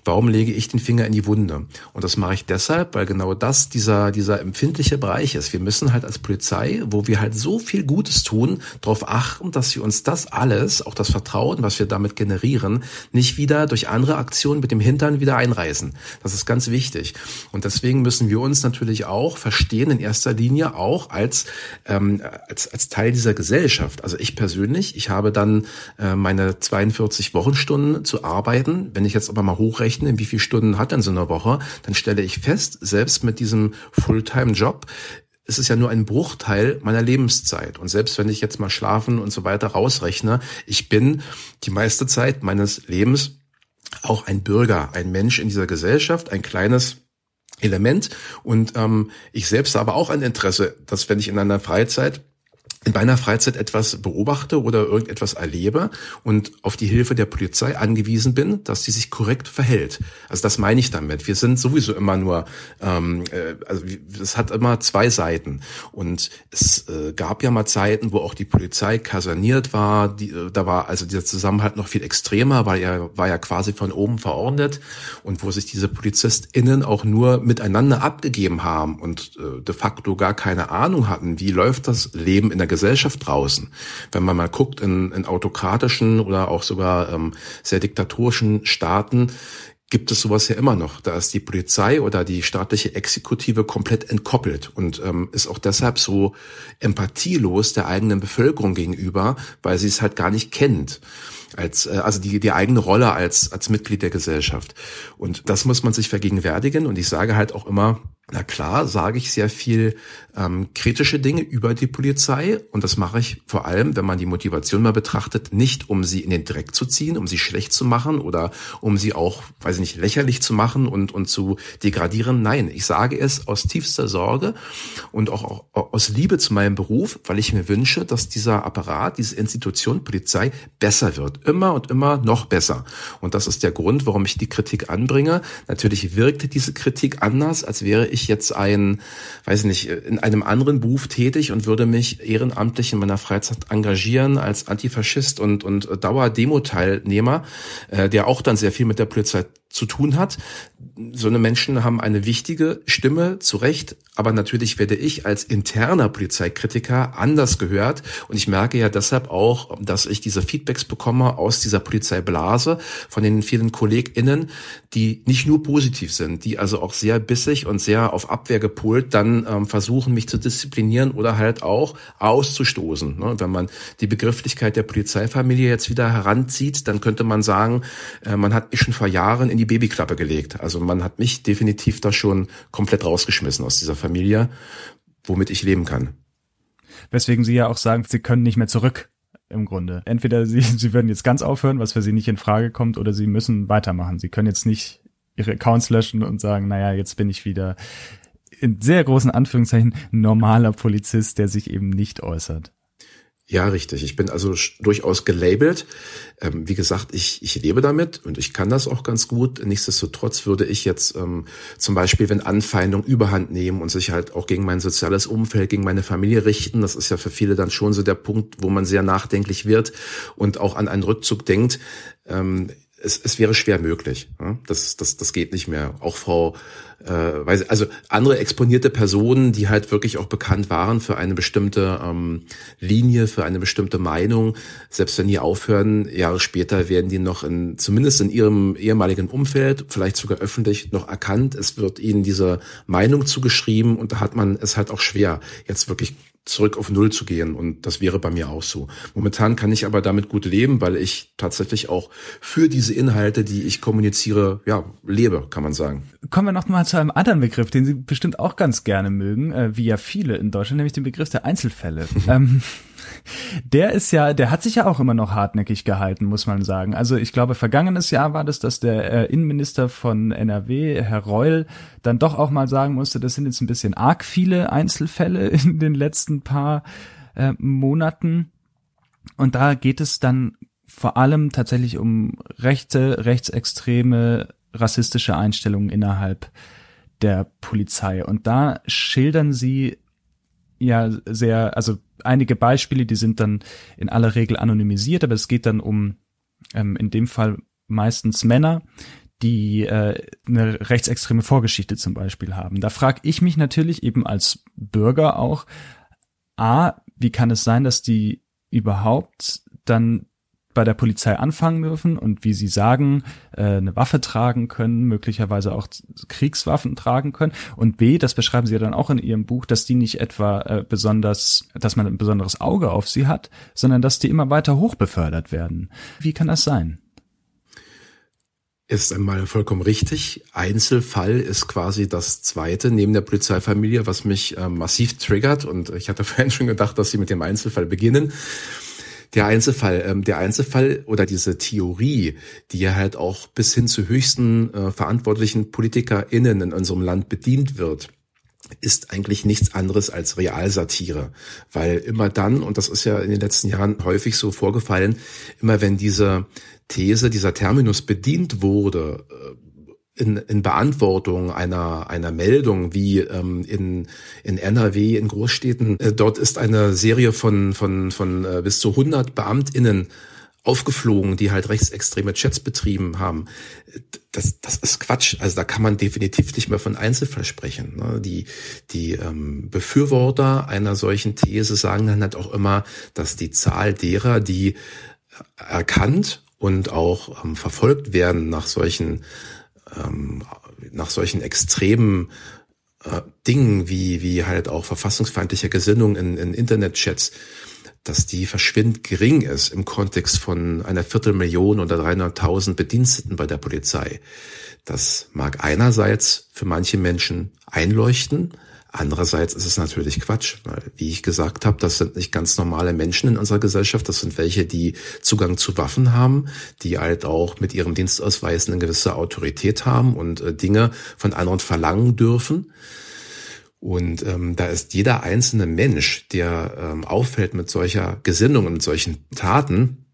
Warum lege ich den Finger in die Wunde? Und das mache ich deshalb, weil genau das dieser, dieser empfindliche Bereich ist. Wir müssen halt als Polizei, wo wir halt so viel Gutes tun, darauf achten, dass wir uns das alles, auch das Vertrauen, was wir damit generieren, nicht wieder durch andere Aktionen mit dem Hintern wieder einreißen. Das ist ganz wichtig. Und deswegen müssen wir uns natürlich auch verstehen, in erster Linie auch als, ähm, als, als Teil dieser Gesellschaft. Also ich persönlich, ich habe dann äh, meine 42 Wochenstunden zu arbeiten. Wenn ich jetzt aber mal hochrechne, wie viele Stunden hat denn so eine Woche, dann stelle ich fest, selbst mit diesem Fulltime-Job es ist ja nur ein Bruchteil meiner Lebenszeit. Und selbst wenn ich jetzt mal schlafen und so weiter rausrechne, ich bin die meiste Zeit meines Lebens auch ein Bürger, ein Mensch in dieser Gesellschaft, ein kleines Element. Und ähm, ich selbst habe auch ein Interesse, dass wenn ich in einer Freizeit in meiner Freizeit etwas beobachte oder irgendetwas erlebe und auf die Hilfe der Polizei angewiesen bin, dass sie sich korrekt verhält. Also das meine ich damit. Wir sind sowieso immer nur, ähm, äh, also es hat immer zwei Seiten. Und es äh, gab ja mal Zeiten, wo auch die Polizei kaserniert war. Die, äh, da war also dieser Zusammenhalt noch viel extremer, weil er war ja quasi von oben verordnet und wo sich diese PolizistInnen auch nur miteinander abgegeben haben und äh, de facto gar keine Ahnung hatten, wie läuft das Leben in der Gesellschaft draußen. Wenn man mal guckt in, in autokratischen oder auch sogar ähm, sehr diktatorischen Staaten, gibt es sowas ja immer noch. Da ist die Polizei oder die staatliche Exekutive komplett entkoppelt und ähm, ist auch deshalb so empathielos der eigenen Bevölkerung gegenüber, weil sie es halt gar nicht kennt als äh, also die die eigene Rolle als als Mitglied der Gesellschaft und das muss man sich vergegenwärtigen und ich sage halt auch immer na klar, sage ich sehr viel ähm, kritische Dinge über die Polizei und das mache ich vor allem, wenn man die Motivation mal betrachtet, nicht um sie in den Dreck zu ziehen, um sie schlecht zu machen oder um sie auch, weiß ich nicht, lächerlich zu machen und und zu degradieren. Nein, ich sage es aus tiefster Sorge und auch, auch aus Liebe zu meinem Beruf, weil ich mir wünsche, dass dieser Apparat, diese Institution Polizei besser wird, immer und immer noch besser. Und das ist der Grund, warum ich die Kritik anbringe. Natürlich wirkte diese Kritik anders, als wäre jetzt ein, weiß nicht, in einem anderen Beruf tätig und würde mich ehrenamtlich in meiner Freizeit engagieren als Antifaschist und, und Dauer-Demo-Teilnehmer, äh, der auch dann sehr viel mit der Polizei zu tun hat. So eine Menschen haben eine wichtige Stimme, zu Recht, aber natürlich werde ich als interner Polizeikritiker anders gehört und ich merke ja deshalb auch, dass ich diese Feedbacks bekomme aus dieser Polizeiblase von den vielen KollegInnen, die nicht nur positiv sind, die also auch sehr bissig und sehr auf Abwehr gepolt dann ähm, versuchen, mich zu disziplinieren oder halt auch auszustoßen. Ne? Wenn man die Begrifflichkeit der Polizeifamilie jetzt wieder heranzieht, dann könnte man sagen, äh, man hat mich schon vor Jahren in die Babyklappe gelegt. Also man hat mich definitiv da schon komplett rausgeschmissen aus dieser Familie, womit ich leben kann. Weswegen Sie ja auch sagen, Sie können nicht mehr zurück im Grunde. Entweder Sie, Sie würden jetzt ganz aufhören, was für Sie nicht in Frage kommt, oder Sie müssen weitermachen. Sie können jetzt nicht Ihre Accounts löschen und sagen, naja, jetzt bin ich wieder in sehr großen Anführungszeichen normaler Polizist, der sich eben nicht äußert. Ja, richtig. Ich bin also durchaus gelabelt. Ähm, wie gesagt, ich, ich lebe damit und ich kann das auch ganz gut. Nichtsdestotrotz würde ich jetzt ähm, zum Beispiel, wenn Anfeindungen überhand nehmen und sich halt auch gegen mein soziales Umfeld, gegen meine Familie richten, das ist ja für viele dann schon so der Punkt, wo man sehr nachdenklich wird und auch an einen Rückzug denkt. Ähm, es, es wäre schwer möglich. Das, das, das geht nicht mehr. Auch Frau, äh, weiß, also andere exponierte Personen, die halt wirklich auch bekannt waren für eine bestimmte ähm, Linie, für eine bestimmte Meinung, selbst wenn die aufhören, Jahre später werden die noch in, zumindest in ihrem ehemaligen Umfeld, vielleicht sogar öffentlich noch erkannt. Es wird ihnen diese Meinung zugeschrieben und da hat man es halt auch schwer, jetzt wirklich zurück auf Null zu gehen. Und das wäre bei mir auch so. Momentan kann ich aber damit gut leben, weil ich tatsächlich auch für diese Inhalte, die ich kommuniziere, ja, lebe, kann man sagen. Kommen wir noch mal zu einem anderen Begriff, den Sie bestimmt auch ganz gerne mögen, äh, wie ja viele in Deutschland, nämlich den Begriff der Einzelfälle. ähm, der ist ja, der hat sich ja auch immer noch hartnäckig gehalten, muss man sagen. Also ich glaube, vergangenes Jahr war das, dass der äh, Innenminister von NRW, Herr Reul, dann doch auch mal sagen musste, das sind jetzt ein bisschen arg viele Einzelfälle in den letzten paar äh, Monaten. Und da geht es dann vor allem tatsächlich um rechte, rechtsextreme, rassistische Einstellungen innerhalb der Polizei. Und da schildern sie ja sehr, also einige Beispiele, die sind dann in aller Regel anonymisiert, aber es geht dann um ähm, in dem Fall meistens Männer, die äh, eine rechtsextreme Vorgeschichte zum Beispiel haben. Da frage ich mich natürlich eben als Bürger auch, a, wie kann es sein, dass die überhaupt dann bei der Polizei anfangen dürfen und wie sie sagen, äh, eine Waffe tragen können, möglicherweise auch Kriegswaffen tragen können. Und B, das beschreiben sie ja dann auch in ihrem Buch, dass die nicht etwa äh, besonders, dass man ein besonderes Auge auf sie hat, sondern dass die immer weiter hochbefördert werden. Wie kann das sein? Ist einmal vollkommen richtig. Einzelfall ist quasi das zweite neben der Polizeifamilie, was mich äh, massiv triggert. Und ich hatte vorhin schon gedacht, dass Sie mit dem Einzelfall beginnen. Der Einzelfall, ähm, der Einzelfall oder diese Theorie, die ja halt auch bis hin zu höchsten äh, verantwortlichen PolitikerInnen in unserem Land bedient wird, ist eigentlich nichts anderes als Realsatire, weil immer dann, und das ist ja in den letzten Jahren häufig so vorgefallen, immer wenn diese These, dieser Terminus bedient wurde, äh, in, in Beantwortung einer, einer Meldung wie ähm, in, in NRW, in Großstädten, äh, dort ist eine Serie von, von, von äh, bis zu 100 BeamtInnen aufgeflogen, die halt rechtsextreme Chats betrieben haben. Das, das ist Quatsch. Also da kann man definitiv nicht mehr von Einzelfall sprechen. Ne? Die, die ähm, Befürworter einer solchen These sagen dann halt auch immer, dass die Zahl derer, die erkannt und auch ähm, verfolgt werden nach solchen ähm, nach solchen extremen äh, Dingen wie, wie halt auch verfassungsfeindliche Gesinnung in, in Internetchats, dass die verschwindend gering ist im Kontext von einer Viertelmillion oder 300.000 Bediensteten bei der Polizei. Das mag einerseits für manche Menschen einleuchten, Andererseits ist es natürlich Quatsch, weil, wie ich gesagt habe, das sind nicht ganz normale Menschen in unserer Gesellschaft. Das sind welche, die Zugang zu Waffen haben, die halt auch mit ihrem Dienstausweis eine gewisse Autorität haben und äh, Dinge von anderen verlangen dürfen. Und ähm, da ist jeder einzelne Mensch, der ähm, auffällt mit solcher Gesinnung und solchen Taten,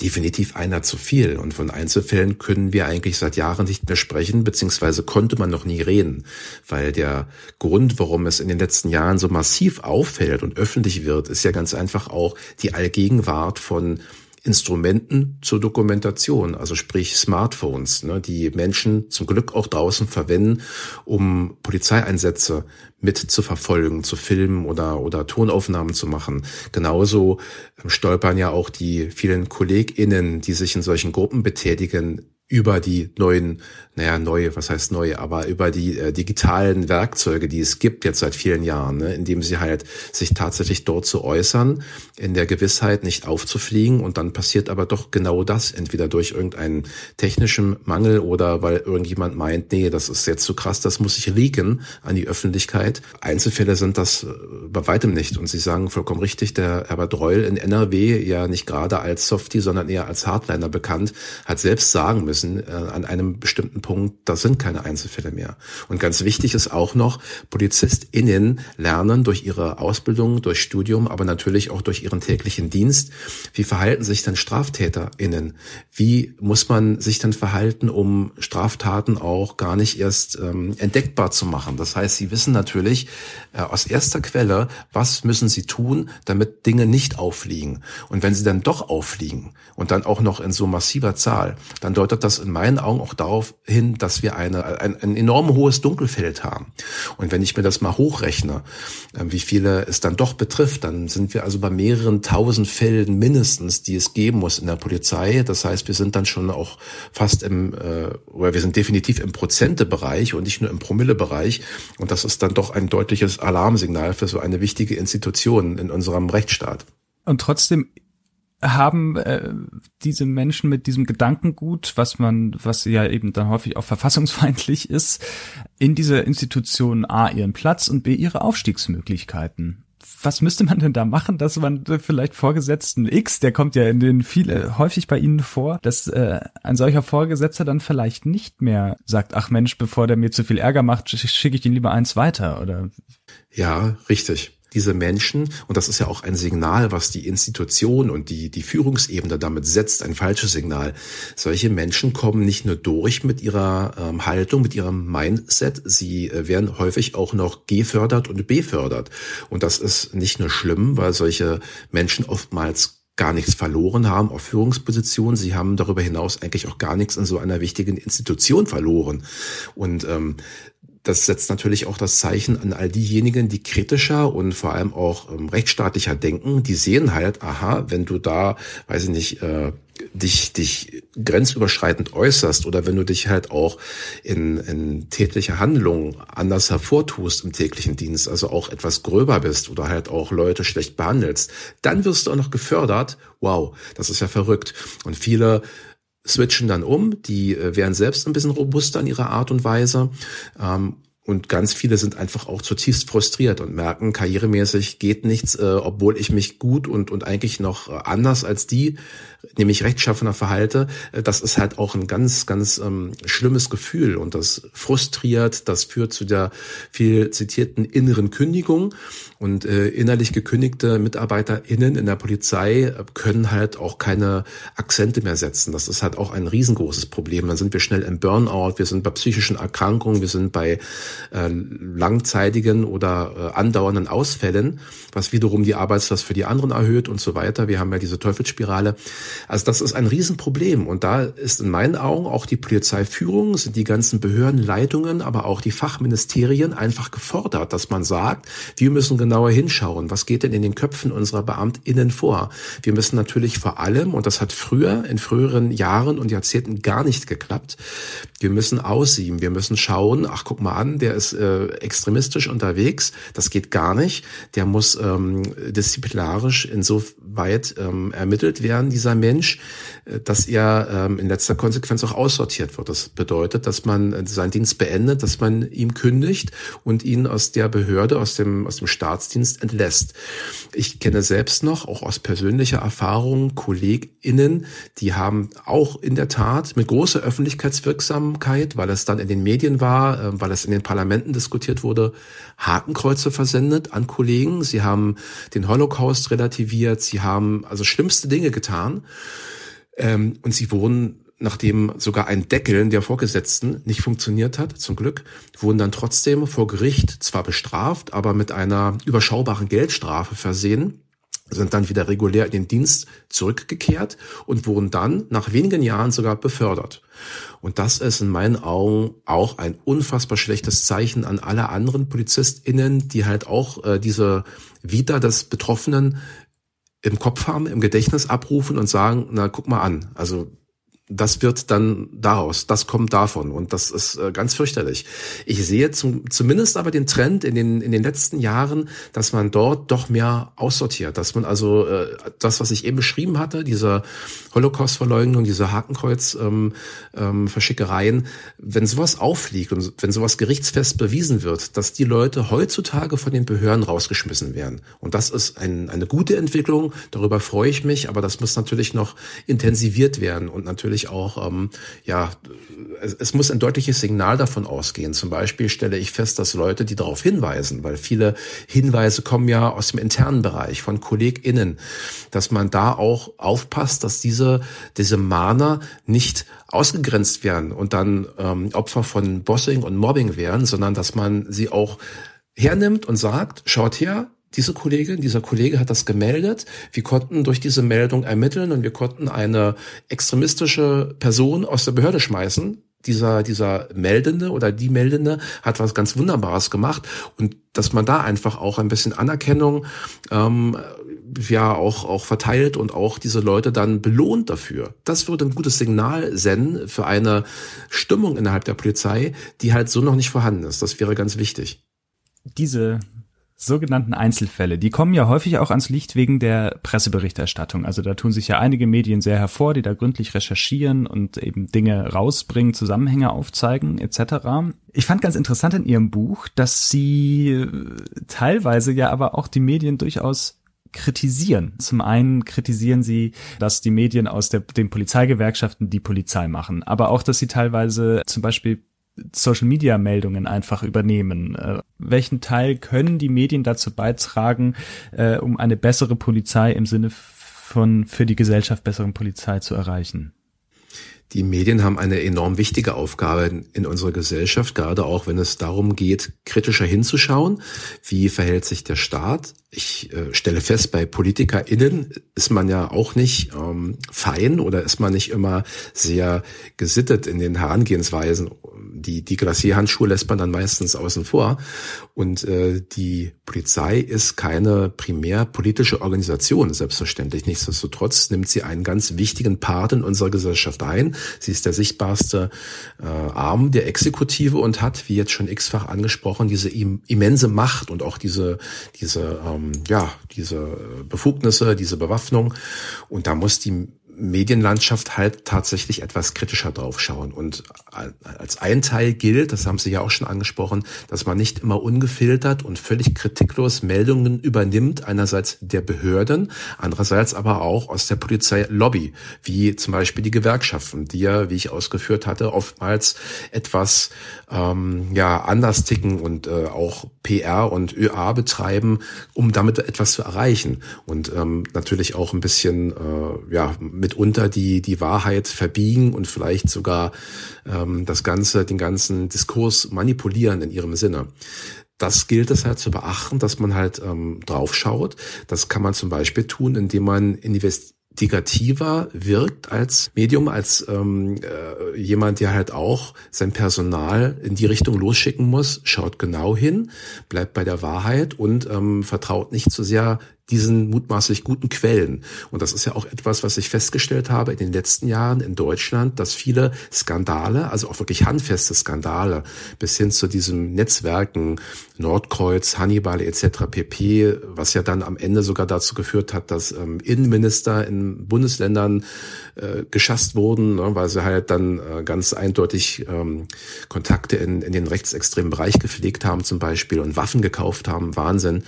definitiv einer zu viel. Und von Einzelfällen können wir eigentlich seit Jahren nicht mehr sprechen, beziehungsweise konnte man noch nie reden, weil der Grund, warum es in den letzten Jahren so massiv auffällt und öffentlich wird, ist ja ganz einfach auch die Allgegenwart von Instrumenten zur Dokumentation, also sprich Smartphones, ne, die Menschen zum Glück auch draußen verwenden, um Polizeieinsätze mit zu verfolgen, zu filmen oder, oder Tonaufnahmen zu machen. Genauso ähm, stolpern ja auch die vielen KollegInnen, die sich in solchen Gruppen betätigen, über die neuen, naja, neue, was heißt neue, aber über die äh, digitalen Werkzeuge, die es gibt jetzt seit vielen Jahren, ne, indem sie halt sich tatsächlich dort zu äußern, in der Gewissheit nicht aufzufliegen und dann passiert aber doch genau das, entweder durch irgendeinen technischen Mangel oder weil irgendjemand meint, nee, das ist jetzt zu krass, das muss ich leaken an die Öffentlichkeit. Einzelfälle sind das äh, bei weitem nicht und Sie sagen vollkommen richtig, der Herbert Reul in NRW, ja nicht gerade als Softie, sondern eher als Hardliner bekannt, hat selbst sagen müssen, äh, an einem bestimmten Punkt, das sind keine Einzelfälle mehr. Und ganz wichtig ist auch noch, PolizistInnen lernen durch ihre Ausbildung, durch Studium, aber natürlich auch durch ihren täglichen Dienst, wie verhalten sich denn StraftäterInnen? Wie muss man sich denn verhalten, um Straftaten auch gar nicht erst ähm, entdeckbar zu machen? Das heißt, sie wissen natürlich äh, aus erster Quelle, was müssen sie tun, damit Dinge nicht auffliegen. Und wenn sie dann doch auffliegen und dann auch noch in so massiver Zahl, dann deutet das in meinen Augen auch darauf hin, dass wir eine, ein, ein enorm hohes Dunkelfeld haben. Und wenn ich mir das mal hochrechne, äh, wie viele es dann doch betrifft, dann sind wir also bei mehreren tausend Fällen mindestens, die es geben muss in der Polizei. Das heißt, wir sind dann schon auch fast im, äh, oder wir sind definitiv im Prozentebereich und nicht nur im Promillebereich. Und das ist dann doch ein deutliches Alarmsignal für so eine wichtige Institution in unserem Rechtsstaat. Und trotzdem haben äh, diese Menschen mit diesem Gedankengut, was man, was ja eben dann häufig auch verfassungsfeindlich ist, in dieser Institution A ihren Platz und B ihre Aufstiegsmöglichkeiten. Was müsste man denn da machen, dass man vielleicht Vorgesetzten X, der kommt ja in den viele häufig bei Ihnen vor, dass äh, ein solcher Vorgesetzter dann vielleicht nicht mehr sagt, ach Mensch, bevor der mir zu viel Ärger macht, schicke ich ihn lieber eins weiter oder? Ja, richtig diese Menschen, und das ist ja auch ein Signal, was die Institution und die, die Führungsebene damit setzt, ein falsches Signal. Solche Menschen kommen nicht nur durch mit ihrer ähm, Haltung, mit ihrem Mindset, sie äh, werden häufig auch noch gefördert und befördert. Und das ist nicht nur schlimm, weil solche Menschen oftmals gar nichts verloren haben auf Führungspositionen. Sie haben darüber hinaus eigentlich auch gar nichts in so einer wichtigen Institution verloren. Und ähm, das setzt natürlich auch das Zeichen an all diejenigen, die kritischer und vor allem auch ähm, rechtsstaatlicher denken. Die sehen halt, aha, wenn du da, weiß ich nicht, äh, dich, dich grenzüberschreitend äußerst oder wenn du dich halt auch in, in tätliche Handlungen anders hervortust im täglichen Dienst, also auch etwas gröber bist oder halt auch Leute schlecht behandelst, dann wirst du auch noch gefördert. Wow, das ist ja verrückt. Und viele switchen dann um, die äh, werden selbst ein bisschen robuster in ihrer Art und Weise. Ähm, und ganz viele sind einfach auch zutiefst frustriert und merken, karrieremäßig geht nichts, äh, obwohl ich mich gut und, und eigentlich noch äh, anders als die, nämlich rechtschaffener verhalte. Äh, das ist halt auch ein ganz, ganz ähm, schlimmes Gefühl und das frustriert, das führt zu der viel zitierten inneren Kündigung. Und äh, innerlich gekündigte MitarbeiterInnen in der Polizei äh, können halt auch keine Akzente mehr setzen. Das ist halt auch ein riesengroßes Problem. Dann sind wir schnell im Burnout, wir sind bei psychischen Erkrankungen, wir sind bei äh, langzeitigen oder äh, andauernden Ausfällen, was wiederum die Arbeitslast für die anderen erhöht und so weiter. Wir haben ja diese Teufelsspirale. Also das ist ein Riesenproblem. Und da ist in meinen Augen auch die Polizeiführung, sind die ganzen Behördenleitungen, aber auch die Fachministerien einfach gefordert, dass man sagt, wir müssen genau genauer hinschauen. Was geht denn in den Köpfen unserer BeamtInnen vor? Wir müssen natürlich vor allem, und das hat früher, in früheren Jahren und Jahrzehnten gar nicht geklappt, wir müssen aussieben. Wir müssen schauen, ach, guck mal an, der ist äh, extremistisch unterwegs. Das geht gar nicht. Der muss ähm, disziplinarisch insoweit ähm, ermittelt werden, dieser Mensch, äh, dass er ähm, in letzter Konsequenz auch aussortiert wird. Das bedeutet, dass man äh, seinen Dienst beendet, dass man ihm kündigt und ihn aus der Behörde, aus dem, aus dem Staatsdienst entlässt. Ich kenne selbst noch, auch aus persönlicher Erfahrung, KollegInnen, die haben auch in der Tat mit großer Öffentlichkeitswirksamkeit, weil es dann in den Medien war, äh, weil es in den Parlamenten diskutiert wurde, Hakenkreuze versendet an Kollegen. Sie haben den Holocaust relativiert, sie haben also schlimmste Dinge getan. Ähm, und sie wurden, nachdem sogar ein Deckeln der Vorgesetzten nicht funktioniert hat, zum Glück, wurden dann trotzdem vor Gericht zwar bestraft, aber mit einer überschaubaren Geldstrafe versehen sind dann wieder regulär in den Dienst zurückgekehrt und wurden dann nach wenigen Jahren sogar befördert. Und das ist in meinen Augen auch ein unfassbar schlechtes Zeichen an alle anderen PolizistInnen, die halt auch äh, diese Vita des Betroffenen im Kopf haben, im Gedächtnis abrufen und sagen, na guck mal an, also das wird dann daraus, das kommt davon. Und das ist äh, ganz fürchterlich. Ich sehe zum, zumindest aber den Trend in den, in den letzten Jahren, dass man dort doch mehr aussortiert, dass man also äh, das, was ich eben beschrieben hatte, diese Holocaust-Verleugnung, diese Hakenkreuz-Verschickereien, ähm, ähm, wenn sowas auffliegt und wenn sowas gerichtsfest bewiesen wird, dass die Leute heutzutage von den Behörden rausgeschmissen werden. Und das ist ein, eine gute Entwicklung, darüber freue ich mich, aber das muss natürlich noch intensiviert werden und natürlich natürlich auch, ähm, ja, es, es muss ein deutliches Signal davon ausgehen. Zum Beispiel stelle ich fest, dass Leute, die darauf hinweisen, weil viele Hinweise kommen ja aus dem internen Bereich von KollegInnen, dass man da auch aufpasst, dass diese, diese Mahner nicht ausgegrenzt werden und dann ähm, Opfer von Bossing und Mobbing werden, sondern dass man sie auch hernimmt und sagt, schaut her, diese Kollegin, dieser Kollege hat das gemeldet. Wir konnten durch diese Meldung ermitteln und wir konnten eine extremistische Person aus der Behörde schmeißen. Dieser, dieser Meldende oder die Meldende hat was ganz Wunderbares gemacht und dass man da einfach auch ein bisschen Anerkennung ähm, ja auch, auch verteilt und auch diese Leute dann belohnt dafür. Das würde ein gutes Signal senden für eine Stimmung innerhalb der Polizei, die halt so noch nicht vorhanden ist. Das wäre ganz wichtig. Diese sogenannten Einzelfälle, die kommen ja häufig auch ans Licht wegen der Presseberichterstattung. Also da tun sich ja einige Medien sehr hervor, die da gründlich recherchieren und eben Dinge rausbringen, Zusammenhänge aufzeigen etc. Ich fand ganz interessant in Ihrem Buch, dass Sie äh, teilweise ja aber auch die Medien durchaus kritisieren. Zum einen kritisieren sie, dass die Medien aus der, den Polizeigewerkschaften die Polizei machen, aber auch, dass sie teilweise zum Beispiel Social Media Meldungen einfach übernehmen. Äh, welchen Teil können die Medien dazu beitragen, äh, um eine bessere Polizei im Sinne von für die Gesellschaft besseren Polizei zu erreichen? Die Medien haben eine enorm wichtige Aufgabe in unserer Gesellschaft, gerade auch wenn es darum geht, kritischer hinzuschauen. Wie verhält sich der Staat? Ich äh, stelle fest, bei PolitikerInnen ist man ja auch nicht ähm, fein oder ist man nicht immer sehr gesittet in den Herangehensweisen die, die Glacierhandschuhe lässt man dann meistens außen vor. Und äh, die Polizei ist keine primär politische Organisation, selbstverständlich. Nichtsdestotrotz nimmt sie einen ganz wichtigen Part in unserer Gesellschaft ein. Sie ist der sichtbarste äh, Arm der Exekutive und hat, wie jetzt schon x-fach angesprochen, diese immense Macht und auch diese, diese, ähm, ja, diese Befugnisse, diese Bewaffnung. Und da muss die Medienlandschaft halt tatsächlich etwas kritischer draufschauen. Und als ein Teil gilt, das haben Sie ja auch schon angesprochen, dass man nicht immer ungefiltert und völlig kritiklos Meldungen übernimmt, einerseits der Behörden, andererseits aber auch aus der Polizeilobby, wie zum Beispiel die Gewerkschaften, die ja, wie ich ausgeführt hatte, oftmals etwas ähm, ja anders ticken und äh, auch PR und ÖA betreiben, um damit etwas zu erreichen. Und ähm, natürlich auch ein bisschen äh, ja mitunter die, die Wahrheit verbiegen und vielleicht sogar ähm, das Ganze, den ganzen Diskurs manipulieren in ihrem Sinne. Das gilt es halt zu beachten, dass man halt ähm, draufschaut. Das kann man zum Beispiel tun, indem man invest investigativer wirkt als Medium, als ähm, äh, jemand, der halt auch sein Personal in die Richtung losschicken muss, schaut genau hin, bleibt bei der Wahrheit und ähm, vertraut nicht so sehr diesen mutmaßlich guten Quellen. Und das ist ja auch etwas, was ich festgestellt habe in den letzten Jahren in Deutschland, dass viele Skandale, also auch wirklich handfeste Skandale, bis hin zu diesem Netzwerken Nordkreuz, Hannibal etc. pp., was ja dann am Ende sogar dazu geführt hat, dass ähm, Innenminister in Bundesländern äh, geschasst wurden, ne, weil sie halt dann äh, ganz eindeutig ähm, Kontakte in, in den rechtsextremen Bereich gepflegt haben zum Beispiel und Waffen gekauft haben. Wahnsinn.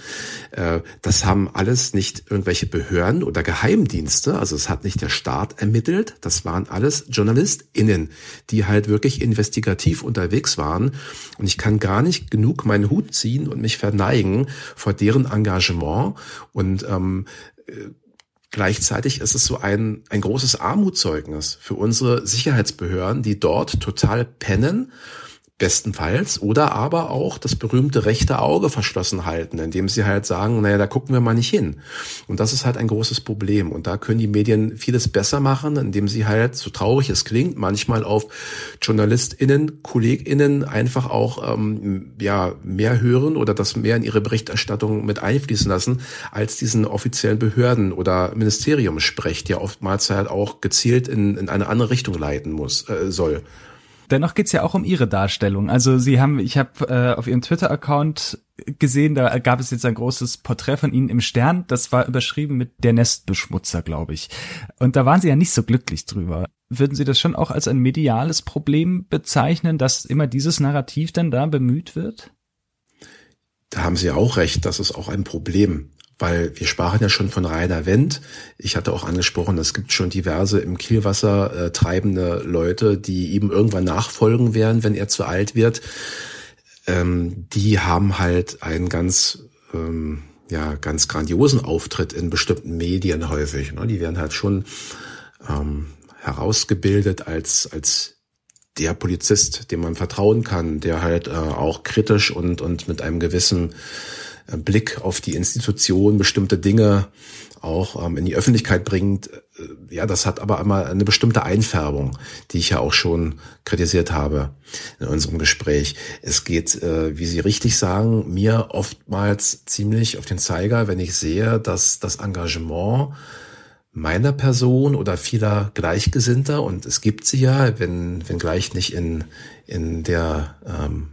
Äh, das haben alles nicht irgendwelche Behörden oder Geheimdienste, also es hat nicht der Staat ermittelt, das waren alles JournalistInnen, die halt wirklich investigativ unterwegs waren. Und ich kann gar nicht genug meinen Hut ziehen und mich verneigen vor deren Engagement und ähm, äh, Gleichzeitig ist es so ein, ein großes Armutszeugnis für unsere Sicherheitsbehörden, die dort total pennen bestenfalls, oder aber auch das berühmte rechte Auge verschlossen halten, indem sie halt sagen, naja, da gucken wir mal nicht hin. Und das ist halt ein großes Problem. Und da können die Medien vieles besser machen, indem sie halt, so traurig es klingt, manchmal auf JournalistInnen, KollegInnen einfach auch ähm, ja mehr hören oder das mehr in ihre Berichterstattung mit einfließen lassen, als diesen offiziellen Behörden oder Ministerium spricht, der oftmals halt auch gezielt in, in eine andere Richtung leiten muss, äh, soll. Dennoch geht's ja auch um Ihre Darstellung. Also Sie haben, ich habe äh, auf Ihrem Twitter-Account gesehen, da gab es jetzt ein großes Porträt von Ihnen im Stern. Das war überschrieben mit der Nestbeschmutzer, glaube ich. Und da waren Sie ja nicht so glücklich drüber. Würden Sie das schon auch als ein mediales Problem bezeichnen, dass immer dieses Narrativ dann da bemüht wird? Da haben Sie auch recht, das ist auch ein Problem weil wir sprachen ja schon von Rainer Wendt. Ich hatte auch angesprochen, es gibt schon diverse im Kielwasser äh, treibende Leute, die ihm irgendwann nachfolgen werden, wenn er zu alt wird. Ähm, die haben halt einen ganz, ähm, ja, ganz grandiosen Auftritt in bestimmten Medien häufig. Ne? Die werden halt schon ähm, herausgebildet als, als der Polizist, dem man vertrauen kann, der halt äh, auch kritisch und, und mit einem gewissen Blick auf die Institution bestimmte Dinge auch ähm, in die Öffentlichkeit bringt, äh, ja, das hat aber immer eine bestimmte Einfärbung, die ich ja auch schon kritisiert habe in unserem Gespräch. Es geht, äh, wie Sie richtig sagen, mir oftmals ziemlich auf den Zeiger, wenn ich sehe, dass das Engagement meiner Person oder vieler Gleichgesinnter, und es gibt sie ja, wenn, wenn gleich nicht in, in der ähm,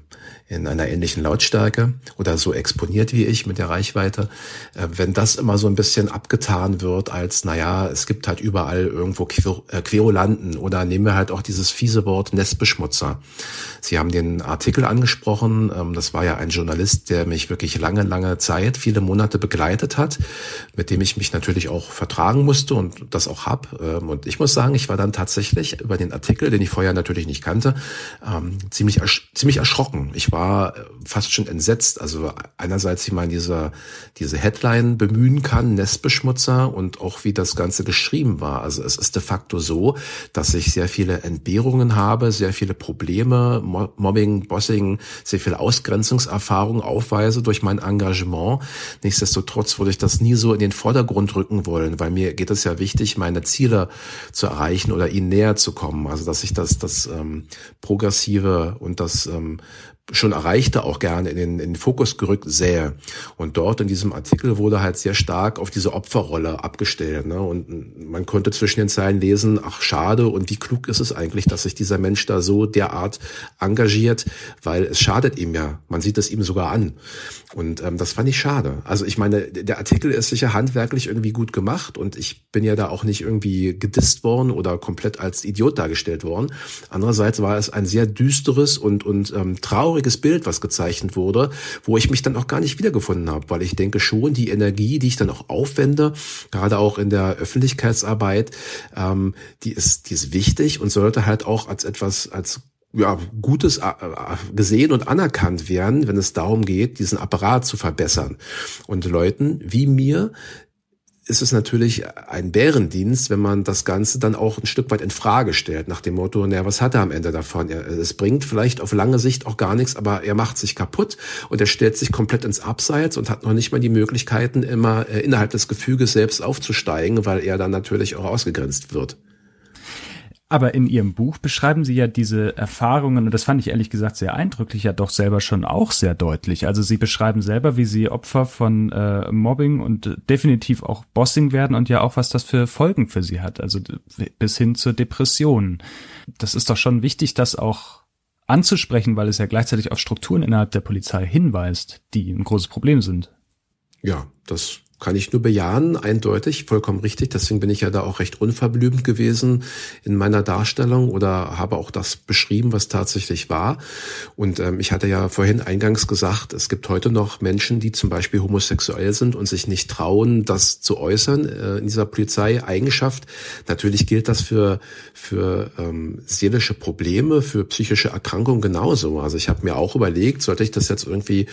in einer ähnlichen Lautstärke oder so exponiert wie ich mit der Reichweite, äh, wenn das immer so ein bisschen abgetan wird als, naja, es gibt halt überall irgendwo äh, Querulanten oder nehmen wir halt auch dieses fiese Wort Nestbeschmutzer. Sie haben den Artikel angesprochen, ähm, das war ja ein Journalist, der mich wirklich lange, lange Zeit, viele Monate begleitet hat, mit dem ich mich natürlich auch vertragen musste und das auch hab. Ähm, und ich muss sagen, ich war dann tatsächlich über den Artikel, den ich vorher natürlich nicht kannte, ähm, ziemlich, ziemlich erschrocken. Ich war war fast schon entsetzt. Also einerseits, wie man diese, diese Headline bemühen kann, Nestbeschmutzer und auch wie das Ganze geschrieben war. Also es ist de facto so, dass ich sehr viele Entbehrungen habe, sehr viele Probleme, Mobbing, Bossing, sehr viele Ausgrenzungserfahrungen aufweise durch mein Engagement. Nichtsdestotrotz würde ich das nie so in den Vordergrund rücken wollen, weil mir geht es ja wichtig, meine Ziele zu erreichen oder ihnen näher zu kommen. Also dass ich das, das ähm, Progressive und das ähm, schon erreichte, auch gerne in den, in den Fokus gerückt sähe. Und dort in diesem Artikel wurde halt sehr stark auf diese Opferrolle abgestellt. Ne? Und man konnte zwischen den Zeilen lesen, ach schade und wie klug ist es eigentlich, dass sich dieser Mensch da so derart engagiert, weil es schadet ihm ja. Man sieht es ihm sogar an. Und ähm, das fand ich schade. Also ich meine, der Artikel ist sicher handwerklich irgendwie gut gemacht und ich bin ja da auch nicht irgendwie gedisst worden oder komplett als Idiot dargestellt worden. Andererseits war es ein sehr düsteres und, und ähm, trauriges Bild, was gezeichnet wurde, wo ich mich dann auch gar nicht wiedergefunden habe, weil ich denke schon, die Energie, die ich dann auch aufwende, gerade auch in der Öffentlichkeitsarbeit, ähm, die ist, die ist wichtig und sollte halt auch als etwas, als ja, Gutes äh, äh, gesehen und anerkannt werden, wenn es darum geht, diesen Apparat zu verbessern. Und Leuten wie mir ist es natürlich ein Bärendienst, wenn man das Ganze dann auch ein Stück weit in Frage stellt, nach dem Motto, naja, was hat er am Ende davon? Es bringt vielleicht auf lange Sicht auch gar nichts, aber er macht sich kaputt und er stellt sich komplett ins Abseits und hat noch nicht mal die Möglichkeiten, immer äh, innerhalb des Gefüges selbst aufzusteigen, weil er dann natürlich auch ausgegrenzt wird. Aber in Ihrem Buch beschreiben Sie ja diese Erfahrungen, und das fand ich ehrlich gesagt sehr eindrücklich, ja doch selber schon auch sehr deutlich. Also Sie beschreiben selber, wie Sie Opfer von äh, Mobbing und definitiv auch Bossing werden und ja auch, was das für Folgen für Sie hat, also bis hin zur Depression. Das ist doch schon wichtig, das auch anzusprechen, weil es ja gleichzeitig auf Strukturen innerhalb der Polizei hinweist, die ein großes Problem sind. Ja, das kann ich nur bejahen, eindeutig, vollkommen richtig. Deswegen bin ich ja da auch recht unverblümt gewesen in meiner Darstellung oder habe auch das beschrieben, was tatsächlich war. Und ähm, ich hatte ja vorhin eingangs gesagt, es gibt heute noch Menschen, die zum Beispiel homosexuell sind und sich nicht trauen, das zu äußern äh, in dieser Polizeieigenschaft. Natürlich gilt das für, für ähm, seelische Probleme, für psychische Erkrankungen genauso. Also ich habe mir auch überlegt, sollte ich das jetzt irgendwie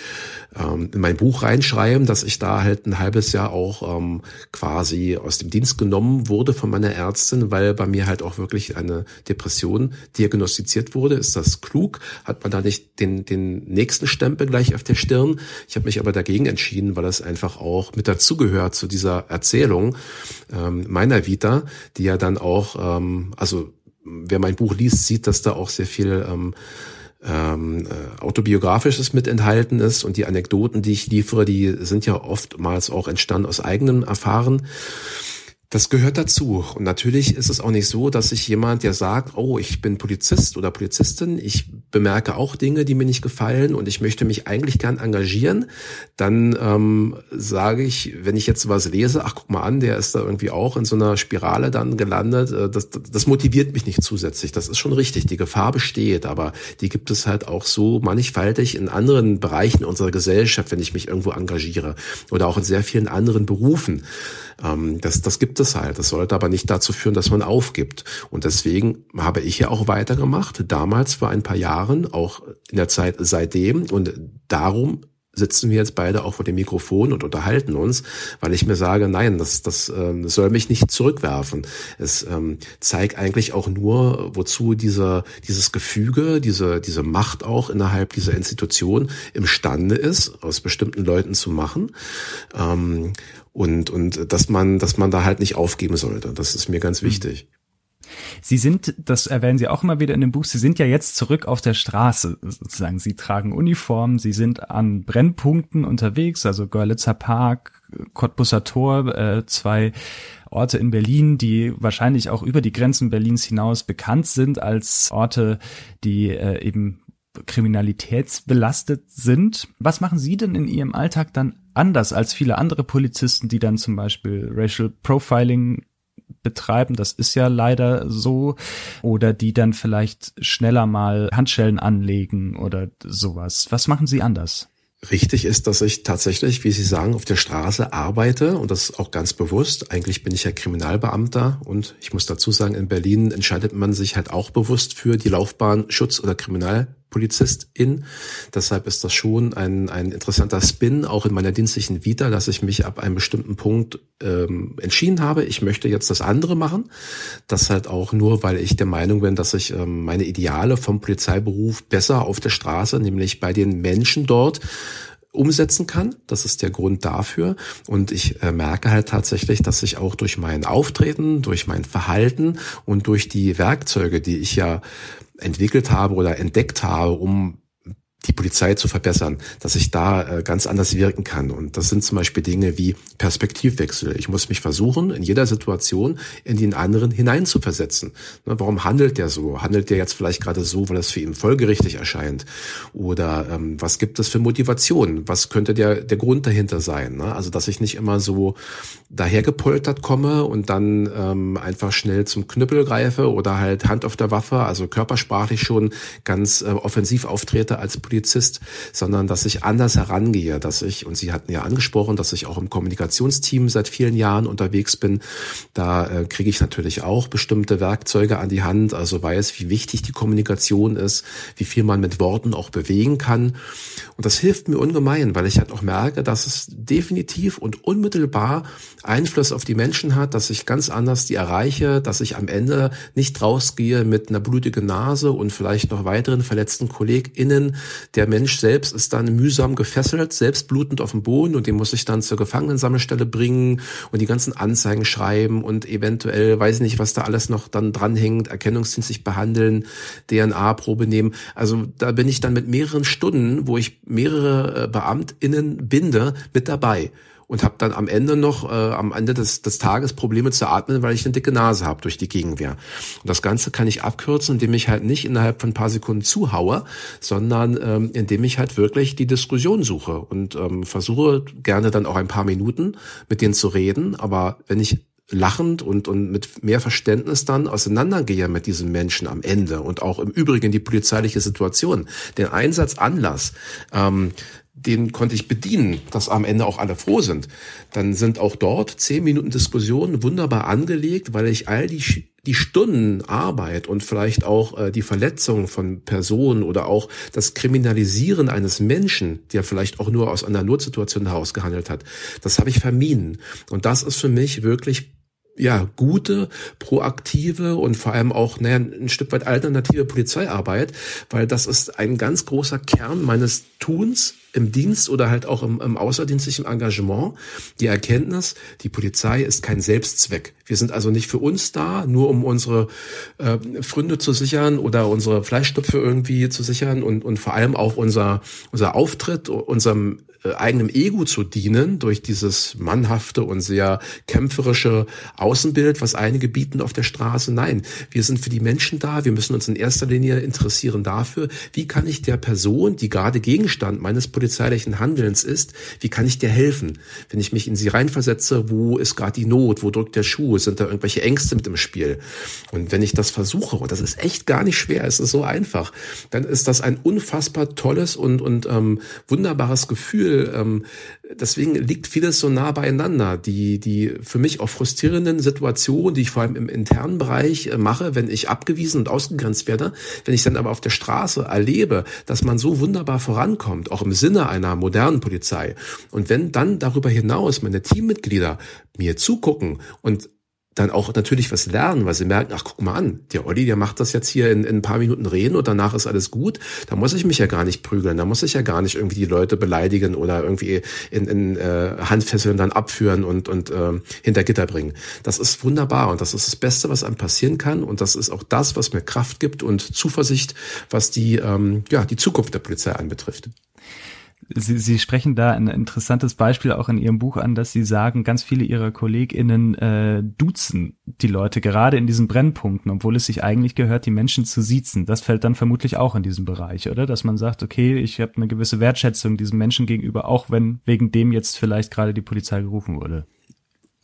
ähm, in mein Buch reinschreiben, dass ich da halt ein halbes Jahr auch ähm, quasi aus dem Dienst genommen wurde von meiner Ärztin, weil bei mir halt auch wirklich eine Depression diagnostiziert wurde. Ist das klug? Hat man da nicht den, den nächsten Stempel gleich auf der Stirn? Ich habe mich aber dagegen entschieden, weil es einfach auch mit dazugehört zu dieser Erzählung ähm, meiner Vita, die ja dann auch, ähm, also wer mein Buch liest, sieht, dass da auch sehr viel ähm, ähm, äh, autobiografisches mit enthalten ist und die Anekdoten, die ich liefere, die sind ja oftmals auch entstanden aus eigenem Erfahren. Das gehört dazu. Und natürlich ist es auch nicht so, dass sich jemand, der sagt, oh, ich bin Polizist oder Polizistin, ich bemerke auch Dinge, die mir nicht gefallen und ich möchte mich eigentlich gern engagieren, dann ähm, sage ich, wenn ich jetzt was lese, ach guck mal an, der ist da irgendwie auch in so einer Spirale dann gelandet, äh, das, das motiviert mich nicht zusätzlich. Das ist schon richtig, die Gefahr besteht, aber die gibt es halt auch so mannigfaltig in anderen Bereichen unserer Gesellschaft, wenn ich mich irgendwo engagiere oder auch in sehr vielen anderen Berufen. Ähm, das, das gibt es halt. Das sollte aber nicht dazu führen, dass man aufgibt. Und deswegen habe ich ja auch weitergemacht. Damals vor ein paar Jahren, auch in der Zeit seitdem. Und darum sitzen wir jetzt beide auch vor dem Mikrofon und unterhalten uns, weil ich mir sage, nein, das, das, äh, das soll mich nicht zurückwerfen. Es ähm, zeigt eigentlich auch nur, wozu dieser, dieses Gefüge, diese, diese Macht auch innerhalb dieser Institution imstande ist, aus bestimmten Leuten zu machen. Ähm, und, und dass man, dass man da halt nicht aufgeben sollte. Das ist mir ganz hm. wichtig. Sie sind, das erwähnen Sie auch immer wieder in dem Buch, Sie sind ja jetzt zurück auf der Straße sozusagen. Sie tragen Uniform, Sie sind an Brennpunkten unterwegs, also Görlitzer Park, Cottbusser Tor, äh, zwei Orte in Berlin, die wahrscheinlich auch über die Grenzen Berlins hinaus bekannt sind als Orte, die äh, eben kriminalitätsbelastet sind. Was machen Sie denn in Ihrem Alltag dann anders als viele andere Polizisten, die dann zum Beispiel Racial Profiling betreiben, das ist ja leider so, oder die dann vielleicht schneller mal Handschellen anlegen oder sowas. Was machen Sie anders? Richtig ist, dass ich tatsächlich, wie Sie sagen, auf der Straße arbeite und das auch ganz bewusst. Eigentlich bin ich ja Kriminalbeamter und ich muss dazu sagen, in Berlin entscheidet man sich halt auch bewusst für die Laufbahn Schutz- oder Kriminal Polizistin. Deshalb ist das schon ein, ein interessanter Spin, auch in meiner dienstlichen Vita, dass ich mich ab einem bestimmten Punkt ähm, entschieden habe, ich möchte jetzt das andere machen. Das halt auch nur, weil ich der Meinung bin, dass ich ähm, meine Ideale vom Polizeiberuf besser auf der Straße, nämlich bei den Menschen dort, umsetzen kann. Das ist der Grund dafür. Und ich äh, merke halt tatsächlich, dass ich auch durch mein Auftreten, durch mein Verhalten und durch die Werkzeuge, die ich ja entwickelt habe oder entdeckt habe, um die Polizei zu verbessern, dass ich da äh, ganz anders wirken kann. Und das sind zum Beispiel Dinge wie Perspektivwechsel. Ich muss mich versuchen, in jeder Situation in den anderen hineinzuversetzen. Ne, warum handelt der so? Handelt der jetzt vielleicht gerade so, weil es für ihn folgerichtig erscheint? Oder ähm, was gibt es für Motivation? Was könnte der, der Grund dahinter sein? Ne? Also, dass ich nicht immer so dahergepoltert komme und dann ähm, einfach schnell zum Knüppel greife oder halt Hand auf der Waffe, also körpersprachlich schon ganz äh, offensiv auftrete als Polizist, sondern dass ich anders herangehe, dass ich, und Sie hatten ja angesprochen, dass ich auch im Kommunikationsteam seit vielen Jahren unterwegs bin. Da äh, kriege ich natürlich auch bestimmte Werkzeuge an die Hand, also weiß, wie wichtig die Kommunikation ist, wie viel man mit Worten auch bewegen kann. Und das hilft mir ungemein, weil ich halt auch merke, dass es definitiv und unmittelbar Einfluss auf die Menschen hat, dass ich ganz anders die erreiche, dass ich am Ende nicht rausgehe mit einer blutigen Nase und vielleicht noch weiteren verletzten KollegInnen, der Mensch selbst ist dann mühsam gefesselt, selbst blutend auf dem Boden und den muss ich dann zur Gefangenensammelstelle bringen und die ganzen Anzeigen schreiben und eventuell, weiß ich nicht, was da alles noch dann dranhängt, erkennungsdienstlich behandeln, DNA-Probe nehmen. Also da bin ich dann mit mehreren Stunden, wo ich mehrere äh, BeamtInnen binde, mit dabei und habe dann am Ende noch, äh, am Ende des, des Tages Probleme zu atmen, weil ich eine dicke Nase habe durch die Gegenwehr. Und das Ganze kann ich abkürzen, indem ich halt nicht innerhalb von ein paar Sekunden zuhaue, sondern ähm, indem ich halt wirklich die Diskussion suche und ähm, versuche gerne dann auch ein paar Minuten mit denen zu reden. Aber wenn ich lachend und, und mit mehr Verständnis dann auseinandergehe mit diesen Menschen am Ende und auch im Übrigen die polizeiliche Situation, den Einsatzanlass, ähm, den konnte ich bedienen, dass am Ende auch alle froh sind. Dann sind auch dort zehn Minuten Diskussion wunderbar angelegt, weil ich all die, die Stunden Arbeit und vielleicht auch äh, die Verletzung von Personen oder auch das Kriminalisieren eines Menschen, der vielleicht auch nur aus einer Notsituation heraus gehandelt hat, das habe ich vermieden. Und das ist für mich wirklich ja, gute, proaktive und vor allem auch naja, ein Stück weit alternative Polizeiarbeit, weil das ist ein ganz großer Kern meines Tuns im Dienst oder halt auch im, im außerdienstlichen Engagement. Die Erkenntnis, die Polizei ist kein Selbstzweck. Wir sind also nicht für uns da, nur um unsere äh, Fründe zu sichern oder unsere Fleischstöpfe irgendwie zu sichern und, und vor allem auch unser, unser Auftritt, unserem eigenem Ego zu dienen durch dieses mannhafte und sehr kämpferische Außenbild, was einige bieten auf der Straße. Nein, wir sind für die Menschen da. Wir müssen uns in erster Linie interessieren dafür, wie kann ich der Person, die gerade Gegenstand meines polizeilichen Handelns ist, wie kann ich dir helfen? Wenn ich mich in sie reinversetze, wo ist gerade die Not? Wo drückt der Schuh? Sind da irgendwelche Ängste mit im Spiel? Und wenn ich das versuche, und das ist echt gar nicht schwer, es ist so einfach, dann ist das ein unfassbar tolles und, und ähm, wunderbares Gefühl, Gefühl, ähm, deswegen liegt vieles so nah beieinander. Die, die für mich auch frustrierenden Situationen, die ich vor allem im internen Bereich äh, mache, wenn ich abgewiesen und ausgegrenzt werde, wenn ich dann aber auf der Straße erlebe, dass man so wunderbar vorankommt, auch im Sinne einer modernen Polizei. Und wenn dann darüber hinaus meine Teammitglieder mir zugucken und dann auch natürlich was lernen, weil sie merken, ach guck mal an, der Olli, der macht das jetzt hier in, in ein paar Minuten reden und danach ist alles gut. Da muss ich mich ja gar nicht prügeln, da muss ich ja gar nicht irgendwie die Leute beleidigen oder irgendwie in, in äh, Handfesseln dann abführen und, und äh, hinter Gitter bringen. Das ist wunderbar und das ist das Beste, was einem passieren kann und das ist auch das, was mir Kraft gibt und Zuversicht, was die, ähm, ja, die Zukunft der Polizei anbetrifft. Sie, Sie sprechen da ein interessantes Beispiel auch in Ihrem Buch an, dass Sie sagen, ganz viele Ihrer KollegInnen äh, duzen die Leute gerade in diesen Brennpunkten, obwohl es sich eigentlich gehört, die Menschen zu siezen. Das fällt dann vermutlich auch in diesem Bereich, oder? Dass man sagt, okay, ich habe eine gewisse Wertschätzung diesem Menschen gegenüber, auch wenn wegen dem jetzt vielleicht gerade die Polizei gerufen wurde.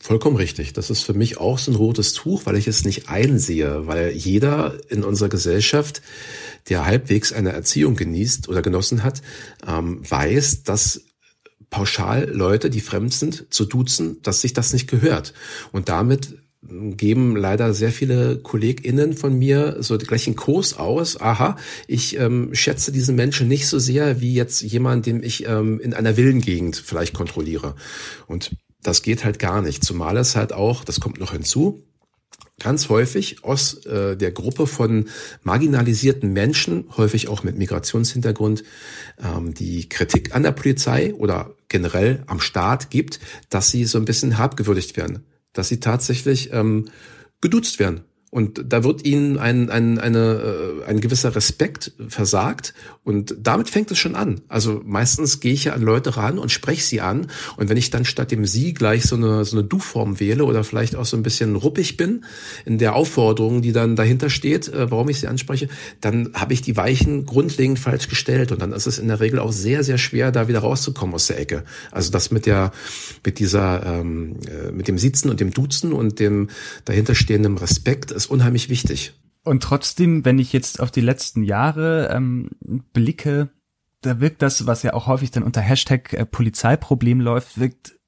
Vollkommen richtig. Das ist für mich auch so ein rotes Tuch, weil ich es nicht einsehe, weil jeder in unserer Gesellschaft, der halbwegs eine Erziehung genießt oder genossen hat, ähm, weiß, dass pauschal Leute, die fremd sind, zu duzen, dass sich das nicht gehört. Und damit geben leider sehr viele KollegInnen von mir so gleich einen Kurs aus. Aha, ich ähm, schätze diesen Menschen nicht so sehr wie jetzt jemand, den ich ähm, in einer Villengegend vielleicht kontrolliere. Und das geht halt gar nicht. Zumal es halt auch, das kommt noch hinzu, ganz häufig aus äh, der Gruppe von marginalisierten Menschen, häufig auch mit Migrationshintergrund, ähm, die Kritik an der Polizei oder generell am Staat gibt, dass sie so ein bisschen herabgewürdigt werden, dass sie tatsächlich ähm, geduzt werden und da wird ihnen ein, ein, eine, äh, ein gewisser Respekt versagt. Und damit fängt es schon an. Also meistens gehe ich ja an Leute ran und spreche sie an. Und wenn ich dann statt dem Sie gleich so eine, so eine Du-Form wähle oder vielleicht auch so ein bisschen ruppig bin in der Aufforderung, die dann dahinter steht, äh, warum ich sie anspreche, dann habe ich die Weichen grundlegend falsch gestellt. Und dann ist es in der Regel auch sehr, sehr schwer, da wieder rauszukommen aus der Ecke. Also das mit der, mit dieser, ähm, äh, mit dem Sitzen und dem Duzen und dem dahinterstehenden Respekt ist unheimlich wichtig. Und trotzdem, wenn ich jetzt auf die letzten Jahre ähm, blicke, da wirkt das, was ja auch häufig dann unter Hashtag äh, Polizeiproblem läuft, wirkt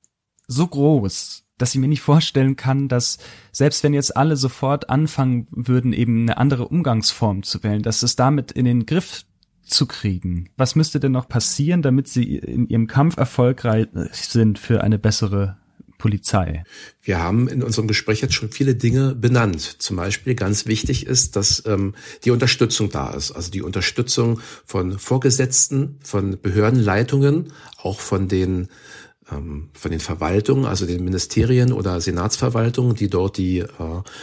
so groß, dass ich mir nicht vorstellen kann, dass selbst wenn jetzt alle sofort anfangen würden, eben eine andere Umgangsform zu wählen, dass es damit in den Griff zu kriegen. Was müsste denn noch passieren, damit sie in ihrem Kampf erfolgreich sind für eine bessere Polizei? Wir haben in unserem Gespräch jetzt schon viele Dinge benannt. Zum Beispiel ganz wichtig ist, dass ähm, die Unterstützung da ist. Also die Unterstützung von Vorgesetzten, von Behördenleitungen, auch von den von den Verwaltungen, also den Ministerien oder Senatsverwaltungen, die dort die äh,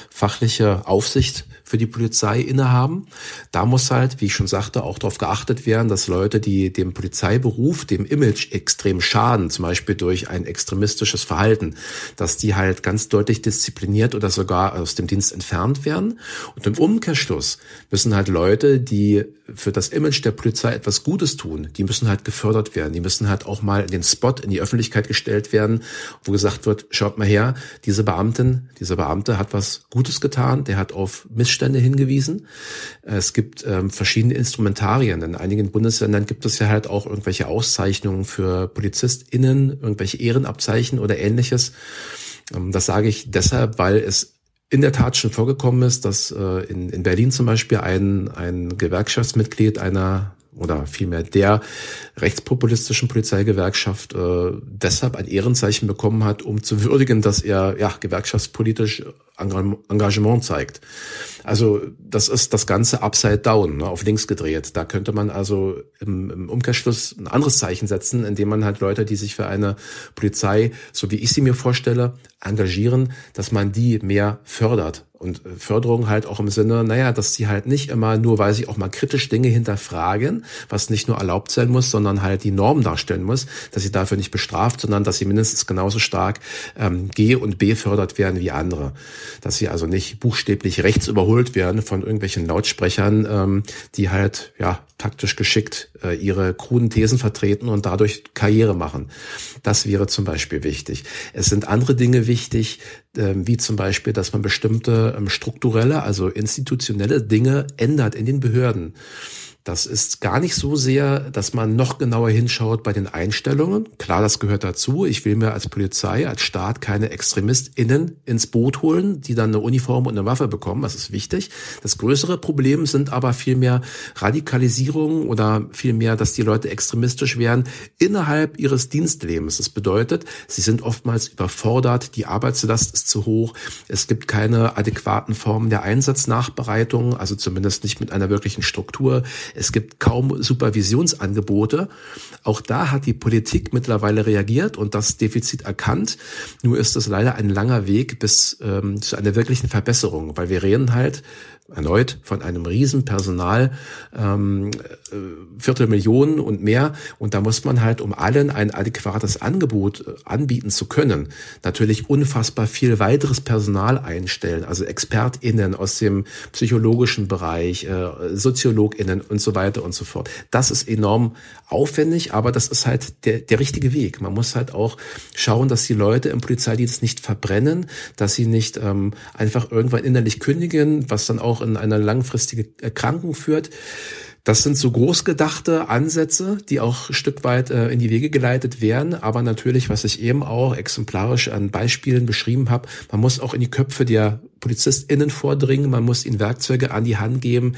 fachliche Aufsicht für die Polizei innehaben. Da muss halt, wie ich schon sagte, auch darauf geachtet werden, dass Leute, die dem Polizeiberuf, dem Image extrem schaden, zum Beispiel durch ein extremistisches Verhalten, dass die halt ganz deutlich diszipliniert oder sogar aus dem Dienst entfernt werden. Und im Umkehrschluss müssen halt Leute, die für das Image der Polizei etwas Gutes tun, die müssen halt gefördert werden. Die müssen halt auch mal in den Spot, in die Öffentlichkeit gestellt werden, wo gesagt wird, schaut mal her, diese Beamtin, dieser Beamte hat was Gutes getan, der hat auf Missstände hingewiesen. Es gibt ähm, verschiedene Instrumentarien. In einigen Bundesländern gibt es ja halt auch irgendwelche Auszeichnungen für PolizistInnen, irgendwelche Ehrenabzeichen oder ähnliches. Ähm, das sage ich deshalb, weil es in der Tat schon vorgekommen ist, dass äh, in, in Berlin zum Beispiel ein, ein Gewerkschaftsmitglied einer oder vielmehr der rechtspopulistischen Polizeigewerkschaft äh, deshalb ein Ehrenzeichen bekommen hat, um zu würdigen, dass er ja gewerkschaftspolitisch Engagement zeigt. Also das ist das Ganze upside down, ne, auf links gedreht. Da könnte man also im, im Umkehrschluss ein anderes Zeichen setzen, indem man halt Leute, die sich für eine Polizei, so wie ich sie mir vorstelle, engagieren, dass man die mehr fördert und Förderung halt auch im Sinne, naja, dass sie halt nicht immer nur, weil sie auch mal kritisch Dinge hinterfragen, was nicht nur erlaubt sein muss, sondern halt die Norm darstellen muss, dass sie dafür nicht bestraft, sondern dass sie mindestens genauso stark ähm, G- und B fördert werden wie andere. Dass sie also nicht buchstäblich rechts überholt werden von irgendwelchen Lautsprechern, ähm, die halt, ja, taktisch geschickt äh, ihre kruden Thesen vertreten und dadurch Karriere machen. Das wäre zum Beispiel wichtig. Es sind andere Dinge wichtig, äh, wie zum Beispiel, dass man bestimmte ähm, strukturelle, also institutionelle Dinge ändert in den Behörden. Das ist gar nicht so sehr, dass man noch genauer hinschaut bei den Einstellungen. Klar, das gehört dazu. Ich will mir als Polizei, als Staat keine ExtremistInnen ins Boot holen, die dann eine Uniform und eine Waffe bekommen. Das ist wichtig. Das größere Problem sind aber vielmehr Radikalisierung oder vielmehr, dass die Leute extremistisch werden innerhalb ihres Dienstlebens. Das bedeutet, sie sind oftmals überfordert, die Arbeitslast ist zu hoch, es gibt keine adäquaten Formen der Einsatznachbereitung, also zumindest nicht mit einer wirklichen Struktur. Es gibt kaum Supervisionsangebote. Auch da hat die Politik mittlerweile reagiert und das Defizit erkannt. Nur ist es leider ein langer Weg bis ähm, zu einer wirklichen Verbesserung, weil wir reden halt erneut von einem riesen Personal, ähm, äh, Viertelmillionen und mehr. Und da muss man halt, um allen ein adäquates Angebot äh, anbieten zu können, natürlich unfassbar viel weiteres Personal einstellen, also ExpertInnen aus dem psychologischen Bereich, äh, SoziologInnen und so weiter und so fort. Das ist enorm aufwendig, aber das ist halt der, der richtige Weg. Man muss halt auch schauen, dass die Leute im Polizeidienst nicht verbrennen, dass sie nicht ähm, einfach irgendwann innerlich kündigen, was dann auch in eine langfristige Erkrankung führt. Das sind so großgedachte Ansätze, die auch ein Stück weit äh, in die Wege geleitet werden. Aber natürlich, was ich eben auch exemplarisch an Beispielen beschrieben habe, man muss auch in die Köpfe der PolizistInnen vordringen, man muss ihnen Werkzeuge an die Hand geben,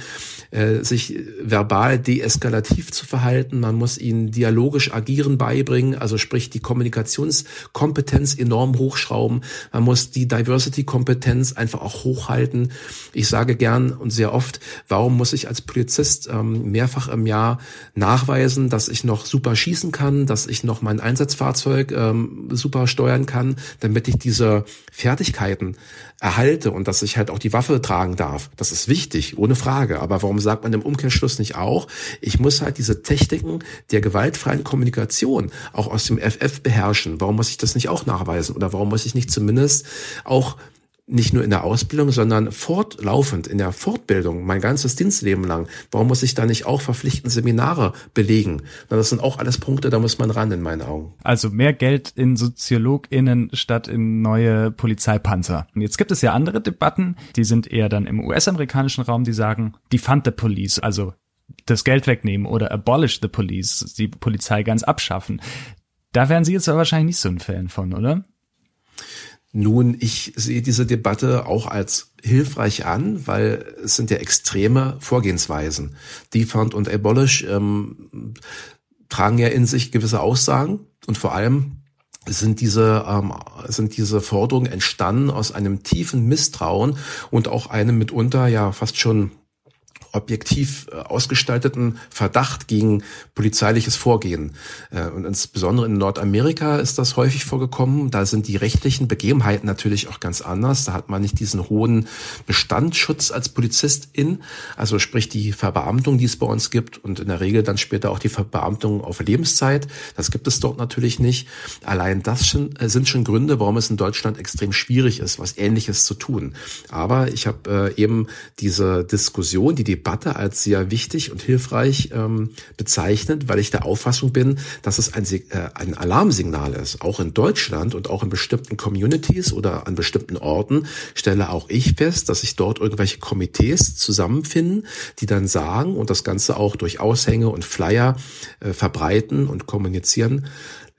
äh, sich verbal deeskalativ zu verhalten, man muss ihnen dialogisch agieren beibringen, also sprich die Kommunikationskompetenz enorm hochschrauben, man muss die Diversity-Kompetenz einfach auch hochhalten. Ich sage gern und sehr oft, warum muss ich als Polizist ähm, mehrfach im Jahr nachweisen, dass ich noch super schießen kann, dass ich noch mein Einsatzfahrzeug ähm, super steuern kann, damit ich diese Fertigkeiten erhalte und dass ich halt auch die Waffe tragen darf. Das ist wichtig, ohne Frage. Aber warum sagt man im Umkehrschluss nicht auch, ich muss halt diese Techniken der gewaltfreien Kommunikation auch aus dem FF beherrschen? Warum muss ich das nicht auch nachweisen? Oder warum muss ich nicht zumindest auch nicht nur in der Ausbildung, sondern fortlaufend in der Fortbildung, mein ganzes Dienstleben lang. Warum muss ich da nicht auch verpflichtend Seminare belegen? Das sind auch alles Punkte, da muss man ran in meinen Augen. Also mehr Geld in SoziologInnen statt in neue Polizeipanzer. Und jetzt gibt es ja andere Debatten, die sind eher dann im US-amerikanischen Raum, die sagen, defund the police, also das Geld wegnehmen oder abolish the police, die Polizei ganz abschaffen. Da wären Sie jetzt aber wahrscheinlich nicht so ein Fan von, oder? Nun, ich sehe diese Debatte auch als hilfreich an, weil es sind ja extreme Vorgehensweisen. Defund und Abolish ähm, tragen ja in sich gewisse Aussagen und vor allem sind diese, ähm, sind diese Forderungen entstanden aus einem tiefen Misstrauen und auch einem mitunter ja fast schon objektiv äh, ausgestalteten Verdacht gegen polizeiliches Vorgehen. Äh, und insbesondere in Nordamerika ist das häufig vorgekommen. Da sind die rechtlichen Begebenheiten natürlich auch ganz anders. Da hat man nicht diesen hohen Bestandsschutz als Polizistin, also sprich die Verbeamtung, die es bei uns gibt und in der Regel dann später auch die Verbeamtung auf Lebenszeit. Das gibt es dort natürlich nicht. Allein das äh, sind schon Gründe, warum es in Deutschland extrem schwierig ist, was Ähnliches zu tun. Aber ich habe eben diese Diskussion, die die Debatte als sehr wichtig und hilfreich ähm, bezeichnet, weil ich der Auffassung bin, dass es ein, äh, ein Alarmsignal ist. Auch in Deutschland und auch in bestimmten Communities oder an bestimmten Orten stelle auch ich fest, dass sich dort irgendwelche Komitees zusammenfinden, die dann sagen und das Ganze auch durch Aushänge und Flyer äh, verbreiten und kommunizieren,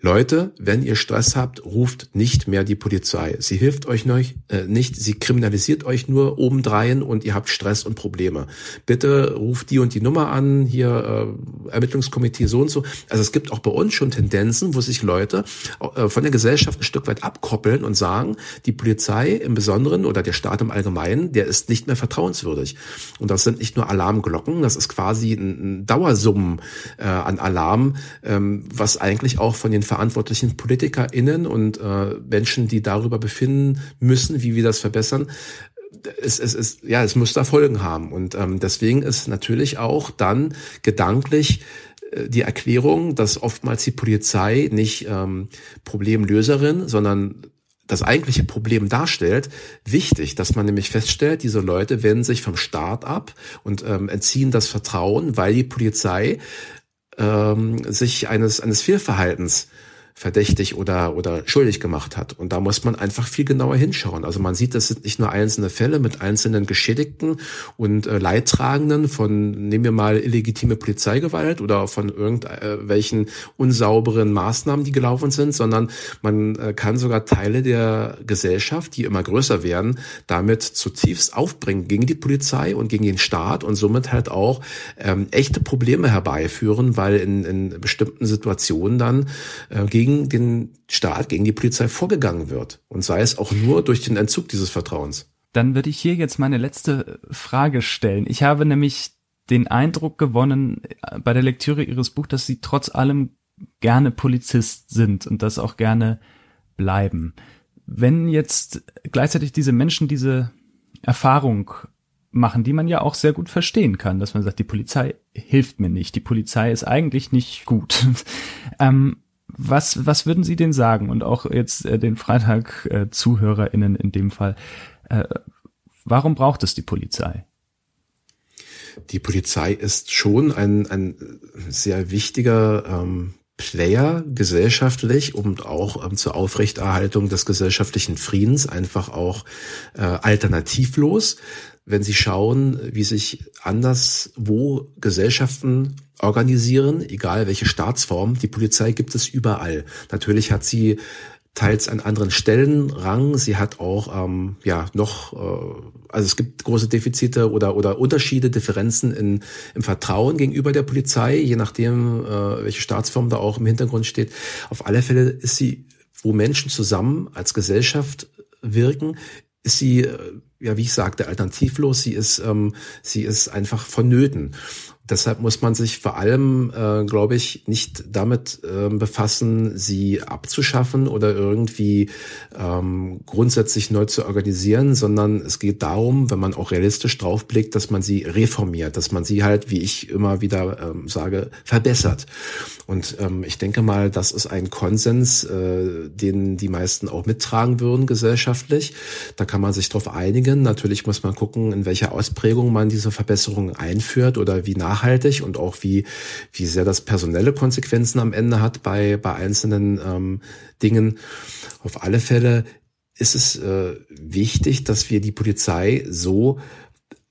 Leute, wenn ihr Stress habt, ruft nicht mehr die Polizei. Sie hilft euch äh, nicht, sie kriminalisiert euch nur obendrein und ihr habt Stress und Probleme. Bitte ruft die und die Nummer an, hier äh, Ermittlungskomitee so und so. Also es gibt auch bei uns schon Tendenzen, wo sich Leute äh, von der Gesellschaft ein Stück weit abkoppeln und sagen, die Polizei im Besonderen oder der Staat im Allgemeinen, der ist nicht mehr vertrauenswürdig. Und das sind nicht nur Alarmglocken, das ist quasi ein, ein Dauersummen äh, an Alarm, ähm, was eigentlich auch von den verantwortlichen PolitikerInnen und äh, Menschen, die darüber befinden müssen, wie wir das verbessern, es, es, es, ja, es muss da Folgen haben. Und ähm, deswegen ist natürlich auch dann gedanklich äh, die Erklärung, dass oftmals die Polizei nicht ähm, Problemlöserin, sondern das eigentliche Problem darstellt, wichtig, dass man nämlich feststellt, diese Leute wenden sich vom Staat ab und ähm, entziehen das Vertrauen, weil die Polizei ähm, sich eines, eines Fehlverhaltens verdächtig oder, oder schuldig gemacht hat. Und da muss man einfach viel genauer hinschauen. Also man sieht, das sind nicht nur einzelne Fälle mit einzelnen Geschädigten und äh, Leidtragenden von, nehmen wir mal illegitime Polizeigewalt oder von irgendwelchen unsauberen Maßnahmen, die gelaufen sind, sondern man äh, kann sogar Teile der Gesellschaft, die immer größer werden, damit zutiefst aufbringen gegen die Polizei und gegen den Staat und somit halt auch ähm, echte Probleme herbeiführen, weil in, in bestimmten Situationen dann äh, gegen gegen den Staat, gegen die Polizei vorgegangen wird. Und sei es auch nur durch den Entzug dieses Vertrauens. Dann würde ich hier jetzt meine letzte Frage stellen. Ich habe nämlich den Eindruck gewonnen äh, bei der Lektüre Ihres Buchs, dass Sie trotz allem gerne Polizist sind und das auch gerne bleiben. Wenn jetzt gleichzeitig diese Menschen diese Erfahrung machen, die man ja auch sehr gut verstehen kann, dass man sagt, die Polizei hilft mir nicht, die Polizei ist eigentlich nicht gut. ähm, was, was würden Sie denn sagen? Und auch jetzt äh, den Freitag-ZuhörerInnen äh, in dem Fall. Äh, warum braucht es die Polizei? Die Polizei ist schon ein, ein sehr wichtiger ähm, Player gesellschaftlich und auch ähm, zur Aufrechterhaltung des gesellschaftlichen Friedens einfach auch äh, alternativlos. Wenn Sie schauen, wie sich anderswo Gesellschaften organisieren, egal welche Staatsform. Die Polizei gibt es überall. Natürlich hat sie teils an anderen Stellen Rang. Sie hat auch ähm, ja noch, äh, also es gibt große Defizite oder oder Unterschiede, Differenzen in, im Vertrauen gegenüber der Polizei, je nachdem, äh, welche Staatsform da auch im Hintergrund steht. Auf alle Fälle ist sie, wo Menschen zusammen als Gesellschaft wirken, ist sie, äh, ja, wie ich sagte, alternativlos. Sie ist, ähm, sie ist einfach vonnöten. Deshalb muss man sich vor allem, äh, glaube ich, nicht damit äh, befassen, sie abzuschaffen oder irgendwie ähm, grundsätzlich neu zu organisieren, sondern es geht darum, wenn man auch realistisch draufblickt, dass man sie reformiert, dass man sie halt, wie ich immer wieder ähm, sage, verbessert. Und ähm, ich denke mal, das ist ein Konsens, äh, den die meisten auch mittragen würden gesellschaftlich. Da kann man sich darauf einigen. Natürlich muss man gucken, in welcher Ausprägung man diese Verbesserungen einführt oder wie nach nachhaltig und auch wie, wie sehr das personelle Konsequenzen am Ende hat bei, bei einzelnen ähm, Dingen. Auf alle Fälle ist es äh, wichtig, dass wir die Polizei so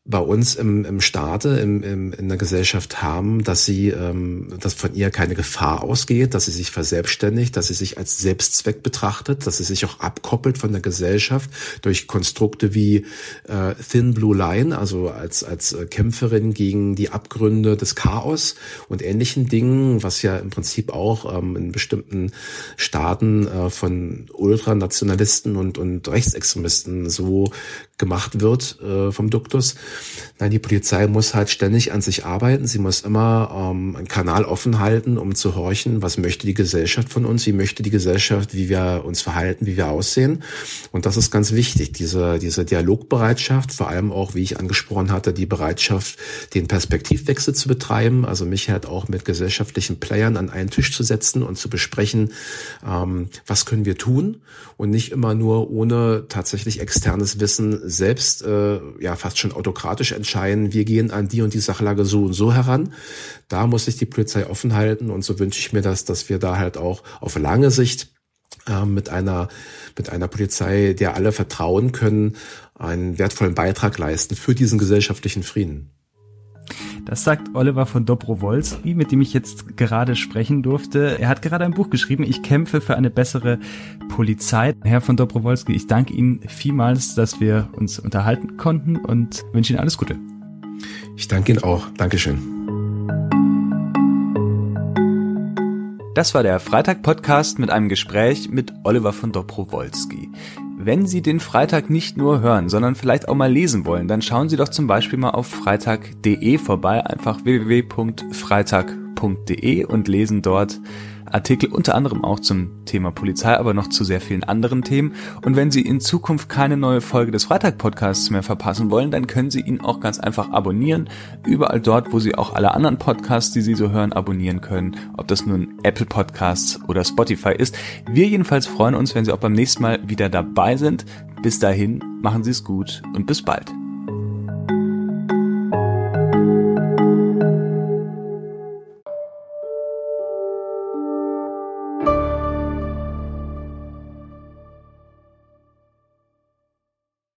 bei uns im, im Staate, im, im, in der Gesellschaft haben, dass sie, ähm, dass von ihr keine Gefahr ausgeht, dass sie sich verselbstständigt, dass sie sich als Selbstzweck betrachtet, dass sie sich auch abkoppelt von der Gesellschaft durch Konstrukte wie äh, Thin Blue Line, also als, als äh, Kämpferin gegen die Abgründe des Chaos und ähnlichen Dingen, was ja im Prinzip auch ähm, in bestimmten Staaten äh, von Ultranationalisten und, und Rechtsextremisten so gemacht wird äh, vom Duktus. Nein, die Polizei muss halt ständig an sich arbeiten. Sie muss immer ähm, einen Kanal offen halten, um zu horchen, was möchte die Gesellschaft von uns, wie möchte die Gesellschaft, wie wir uns verhalten, wie wir aussehen. Und das ist ganz wichtig, diese, diese Dialogbereitschaft, vor allem auch, wie ich angesprochen hatte, die Bereitschaft, den Perspektivwechsel zu betreiben, also mich halt auch mit gesellschaftlichen Playern an einen Tisch zu setzen und zu besprechen, ähm, was können wir tun und nicht immer nur ohne tatsächlich externes Wissen selbst äh, ja fast schon autokratisch entscheiden, wir gehen an die und die Sachlage so und so heran. Da muss sich die Polizei offen halten und so wünsche ich mir das, dass wir da halt auch auf lange Sicht äh, mit einer mit einer Polizei, der alle vertrauen können, einen wertvollen Beitrag leisten für diesen gesellschaftlichen Frieden. Das sagt Oliver von Dobrowolski, mit dem ich jetzt gerade sprechen durfte. Er hat gerade ein Buch geschrieben, Ich kämpfe für eine bessere Polizei. Herr von Dobrowolski, ich danke Ihnen vielmals, dass wir uns unterhalten konnten und wünsche Ihnen alles Gute. Ich danke Ihnen auch. Dankeschön. Das war der Freitag-Podcast mit einem Gespräch mit Oliver von Dobrowolski. Wenn Sie den Freitag nicht nur hören, sondern vielleicht auch mal lesen wollen, dann schauen Sie doch zum Beispiel mal auf freitag.de vorbei, einfach www.freitag.de und lesen dort Artikel unter anderem auch zum Thema Polizei, aber noch zu sehr vielen anderen Themen. Und wenn Sie in Zukunft keine neue Folge des Freitag-Podcasts mehr verpassen wollen, dann können Sie ihn auch ganz einfach abonnieren. Überall dort, wo Sie auch alle anderen Podcasts, die Sie so hören, abonnieren können. Ob das nun Apple Podcasts oder Spotify ist. Wir jedenfalls freuen uns, wenn Sie auch beim nächsten Mal wieder dabei sind. Bis dahin, machen Sie es gut und bis bald.